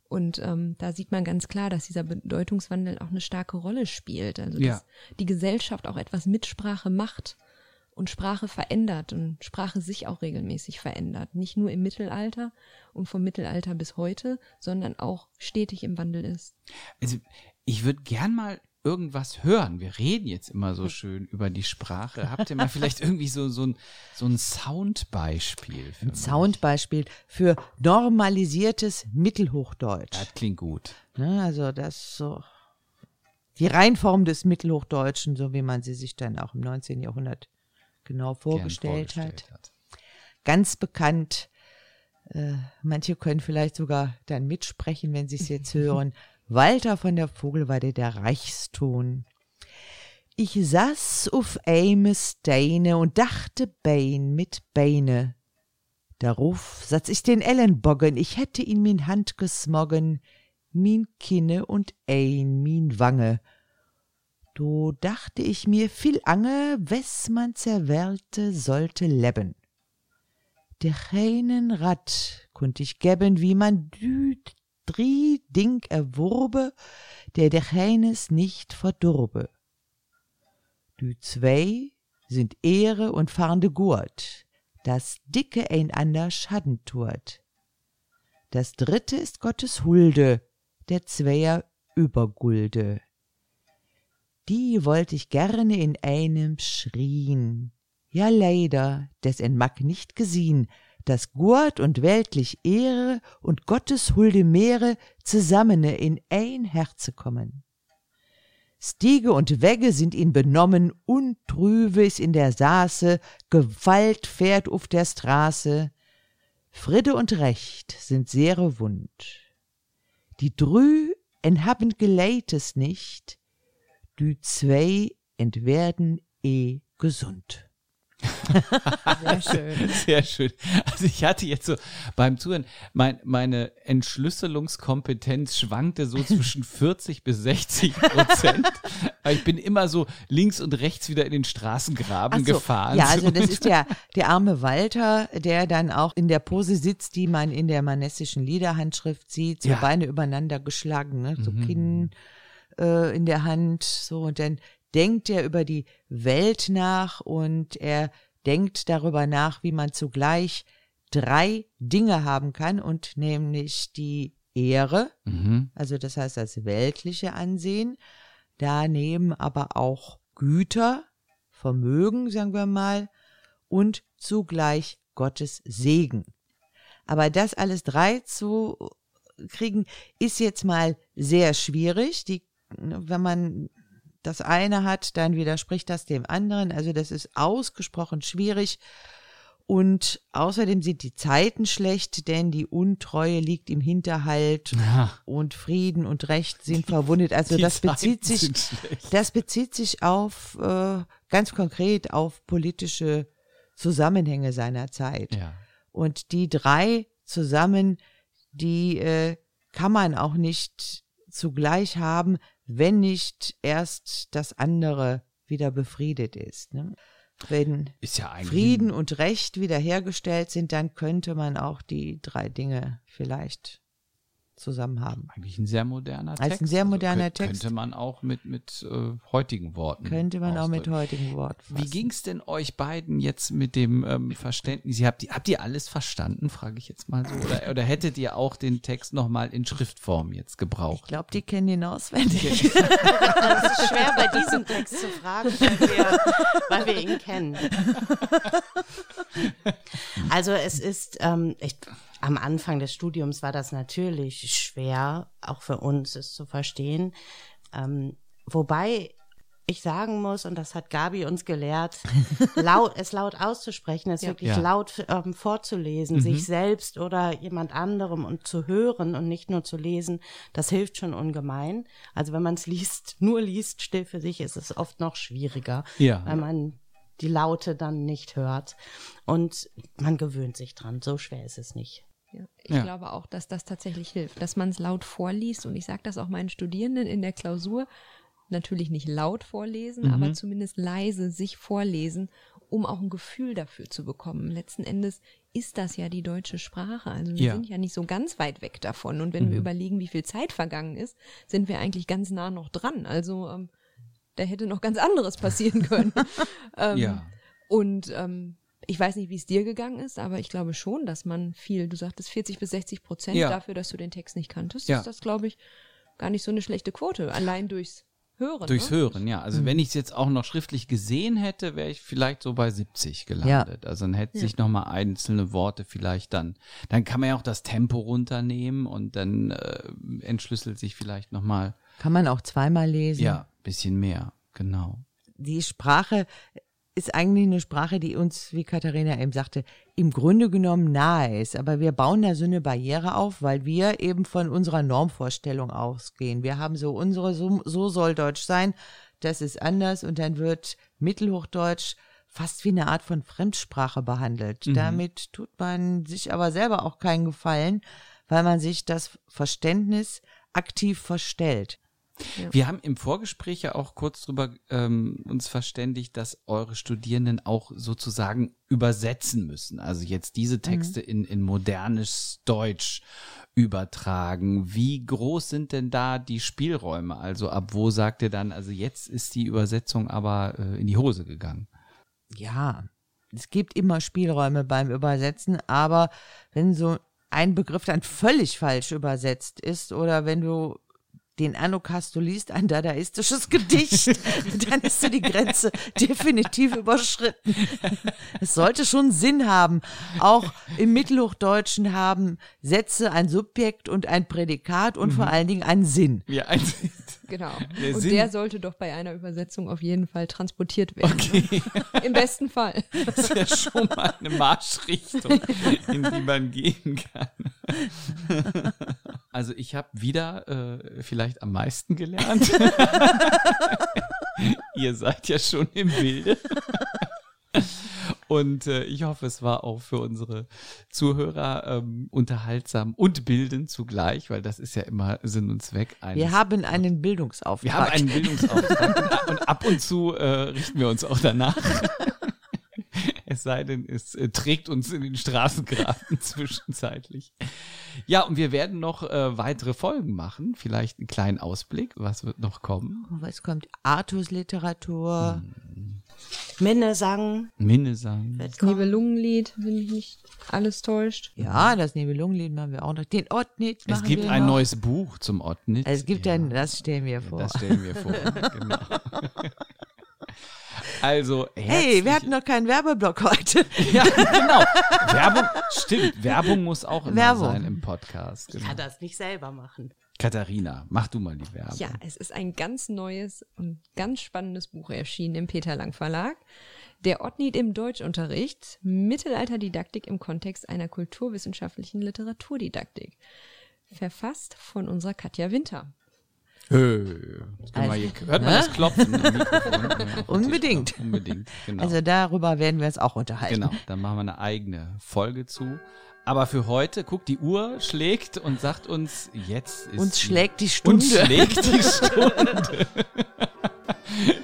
Und ähm, da sieht man ganz klar, dass dieser Bedeutungswandel auch eine starke Rolle spielt. Also dass Ja. die Gesellschaft auch etwas mit Sprache macht und Sprache verändert und Sprache sich auch regelmäßig verändert. Nicht nur im Mittelalter und vom Mittelalter bis heute, sondern auch stetig im Wandel ist. Also, ich würde gern mal irgendwas hören. Wir reden jetzt immer so schön über die Sprache. Habt ihr mal vielleicht irgendwie so, so ein, so ein Soundbeispiel? Für Ein mich? Soundbeispiel für normalisiertes Mittelhochdeutsch. Das klingt gut. Ne, also das ist so die Reinform des Mittelhochdeutschen, so wie man sie sich dann auch im 19. Jahrhundert genau vorgestellt, vorgestellt hat. Ganz bekannt. Äh, manche können vielleicht sogar dann mitsprechen, wenn sie es jetzt hören. Walter von der Vogelweide, der Reichston. Ich saß auf eime Steine und dachte Bein mit Beine. Darauf satz ich den Ellenboggen, ich hätte ihn min Hand gesmoggen, min Kinne und ein min Wange. Do dachte ich mir viel ange, wes man zerwählte, sollte leben. Der heinen Rat konnt ich geben, wie man düt, drie Ding erwurbe, der der heines nicht verdurbe. Dü zwei sind Ehre und fahrende Gurt, das dicke einander Schaden tut. Das dritte ist Gottes Hulde, der Zweier Übergulde. Die wollt ich gerne in einem schrien. Ja, leider, des en mag nicht gesehen, dass Gurt und weltlich Ehre und Gottes Hulde Meere zusammene in ein Herze kommen. Stiege und Wegge sind ihn benommen, und trübe ist in der Saße, Gewalt fährt auf der Straße. Friede und Recht sind sehr wund. Die drü en haben geleites nicht, die zwei entwerden eh gesund. Sehr schön. Sehr schön. Also ich hatte jetzt so beim Zuhören, mein, meine Entschlüsselungskompetenz schwankte so zwischen 40 bis 60 Prozent. Weil ich bin immer so links und rechts wieder in den Straßengraben Ach so, gefahren. Ja, also So. das ist der, der arme Walter, der dann auch in der Pose sitzt, die man in der manessischen Liederhandschrift sieht, so Ja. Mhm. Beine übereinander geschlagen, ne? so Kinn äh, in der Hand, so und dann denkt er über die Welt nach und er denkt darüber nach, wie man zugleich drei Dinge haben kann und nämlich die Ehre, Mhm. also das heißt das weltliche Ansehen, daneben aber auch Güter, Vermögen, sagen wir mal, und zugleich Gottes Segen. Aber das alles drei zu kriegen, ist jetzt mal sehr schwierig. Die, wenn man das eine hat, dann widerspricht das dem anderen. Also das ist ausgesprochen schwierig. Und außerdem sind die Zeiten schlecht, denn die Untreue liegt im Hinterhalt Ja. und Frieden und Recht sind verwundet. Also Die das bezieht Zeiten sich, das bezieht sich auf äh, ganz konkret auf politische Zusammenhänge seiner Zeit. Ja. Und die drei zusammen, die äh, kann man auch nicht zugleich haben, wenn nicht erst das andere wieder befriedet ist. Ne? Wenn Ist ja. Frieden und Recht wiederhergestellt sind, dann könnte man auch die drei Dinge vielleicht zusammen haben. Eigentlich ein sehr moderner Als Text. ein sehr moderner könnt- Text. Könnte man auch mit, mit äh, heutigen Worten. Könnte man auch mit heutigen Worten Wie fassen. ging's denn euch beiden jetzt mit dem ähm, Verständnis? Ihr habt, ihr- habt ihr alles verstanden, frage ich jetzt mal so? Oder, oder hättet ihr auch den Text nochmal in Schriftform jetzt Ich gebraucht? glaube, die kennen ihn auswendig. Es ist schwer bei diesem Text zu fragen, weil wir, weil wir ihn kennen. Also es ist, ähm, ich, am Anfang des Studiums war das natürlich schwer, auch für uns es zu verstehen. Ähm, wobei ich sagen muss, und das hat Gabi uns gelehrt, laut, es laut auszusprechen, es Ja. wirklich Ja. laut ähm, vorzulesen, sich selbst oder jemand anderem und zu hören und nicht nur zu lesen, das hilft schon ungemein. Also wenn man es liest, nur liest, still für sich, ist es oft noch schwieriger, Ja. weil man die Laute dann nicht hört. Und man gewöhnt sich dran. So schwer ist es nicht. Ja, ich Ja. glaube auch, dass das tatsächlich hilft, dass man es laut vorliest. Und ich sage das auch meinen Studierenden in der Klausur. Natürlich nicht laut vorlesen, aber zumindest leise sich vorlesen, um auch ein Gefühl dafür zu bekommen. Letzten Endes ist das ja die deutsche Sprache. Also wir Ja. sind ja nicht so ganz weit weg davon. Und wenn wir überlegen, wie viel Zeit vergangen ist, sind wir eigentlich ganz nah noch dran. Also ähm, da hätte noch ganz anderes passieren können. ähm, Ja. Und ähm, ich weiß nicht, wie es dir gegangen ist, aber ich glaube schon, dass man viel, du sagtest 40 bis 60 Prozent Ja. dafür, dass du den Text nicht kanntest, Ja. ist das, glaube ich, gar nicht so eine schlechte Quote. Allein durchs Hören. Durchs ne? Hören, ja. Also wenn ich es jetzt auch noch schriftlich gesehen hätte, wäre ich vielleicht so bei 70 gelandet. Also dann hätte sich noch mal einzelne Worte vielleicht dann, dann kann man ja auch das Tempo runternehmen und dann äh, entschlüsselt sich vielleicht noch mal, Kann man auch zweimal lesen. ja, bisschen mehr, genau. die Sprache ist eigentlich eine Sprache, die uns, wie Katharina eben sagte, im Grunde genommen nahe ist. Aber wir bauen da so eine Barriere auf, weil wir eben von unserer Normvorstellung ausgehen. Wir haben so unsere, so, so soll Deutsch sein, das ist anders und dann wird Mittelhochdeutsch fast wie eine Art von Fremdsprache behandelt. Damit tut man sich aber selber auch keinen Gefallen, weil man sich das Verständnis aktiv verstellt. Wir haben im Vorgespräch ja auch kurz drüber ähm, uns verständigt, dass eure Studierenden auch sozusagen übersetzen müssen. Also jetzt diese Texte in, in modernes Deutsch übertragen. Wie groß sind denn da die Spielräume? Also ab wo sagt ihr dann, also jetzt ist die Übersetzung aber äh, in die Hose gegangen? ja, es gibt immer Spielräume beim Übersetzen, aber wenn so ein Begriff dann völlig falsch übersetzt ist oder wenn du den Eindruck hast, du liest ein dadaistisches Gedicht, dann ist so die Grenze definitiv überschritten. Es sollte schon Sinn haben. Auch im Mittelhochdeutschen haben Sätze ein Subjekt und ein Prädikat und vor allen Dingen einen Sinn. Ja, ein, Genau. Der und Sinn- der sollte doch bei einer Übersetzung auf jeden Fall transportiert werden. Okay. Im besten Fall. das ist ja schon mal eine Marschrichtung, in die man gehen kann. Also ich habe wieder äh, vielleicht am meisten gelernt. Ihr seid ja schon im Bilde. Und äh, ich hoffe, es war auch für unsere Zuhörer ähm, unterhaltsam und bildend zugleich, weil das ist ja immer Sinn und Zweck eines Wir haben einen Bildungsauftrag. wir haben einen Bildungsauftrag und ab und zu äh, richten wir uns auch danach. Es sei denn, es äh, trägt uns in den Straßengraben zwischenzeitlich. Ja, und wir werden noch äh, weitere Folgen machen. Vielleicht einen kleinen Ausblick. Was wird noch kommen? Was kommt? Artus Literatur. Minnesang Minnesang. wird kommen. Nibelungenlied, wenn mich nicht alles täuscht. Ja, das Nibelungenlied machen wir auch noch. Den Ottnitz machen Es gibt wir ein noch. neues Buch zum Ottnitz. Es gibt ja, ein, das stellen wir vor. Das stellen wir vor. genau. Also, Hey, wir hatten noch keinen Werbeblock heute. Ja, genau. Werbung, stimmt. Werbung muss auch immer Werbung. sein im Podcast. Ich Genau. kann das nicht selber machen. Katharina, mach du mal die Werbung. Ja, es ist ein ganz neues und ganz spannendes Buch erschienen im Peter Lang Verlag. Der Ottnied im Deutschunterricht, Mittelalterdidaktik im Kontext einer kulturwissenschaftlichen Literaturdidaktik. Verfasst von unserer Katja Winter. Hö, können wir hier, hört man das Klopfen im Mikrofon? Ja, Unbedingt. Klopfen, Unbedingt, genau. Also darüber werden wir uns auch unterhalten. genau, dann machen wir eine eigene Folge zu. Aber für heute, guckt, die Uhr schlägt und sagt uns, jetzt ist Uns schlägt die Stunde. Uns schlägt die Stunde.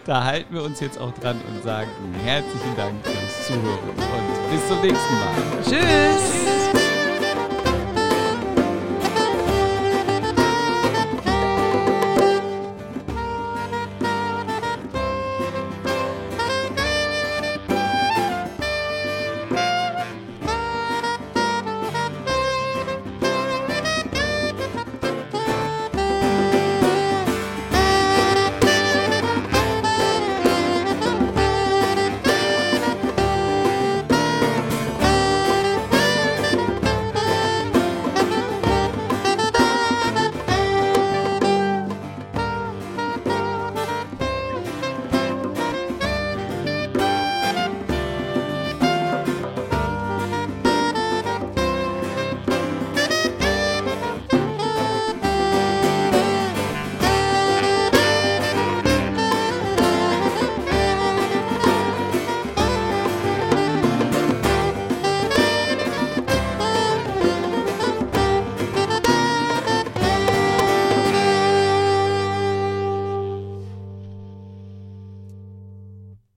da halten wir uns jetzt auch dran und sagen herzlichen Dank fürs Zuhören und bis zum nächsten Mal. Tschüss.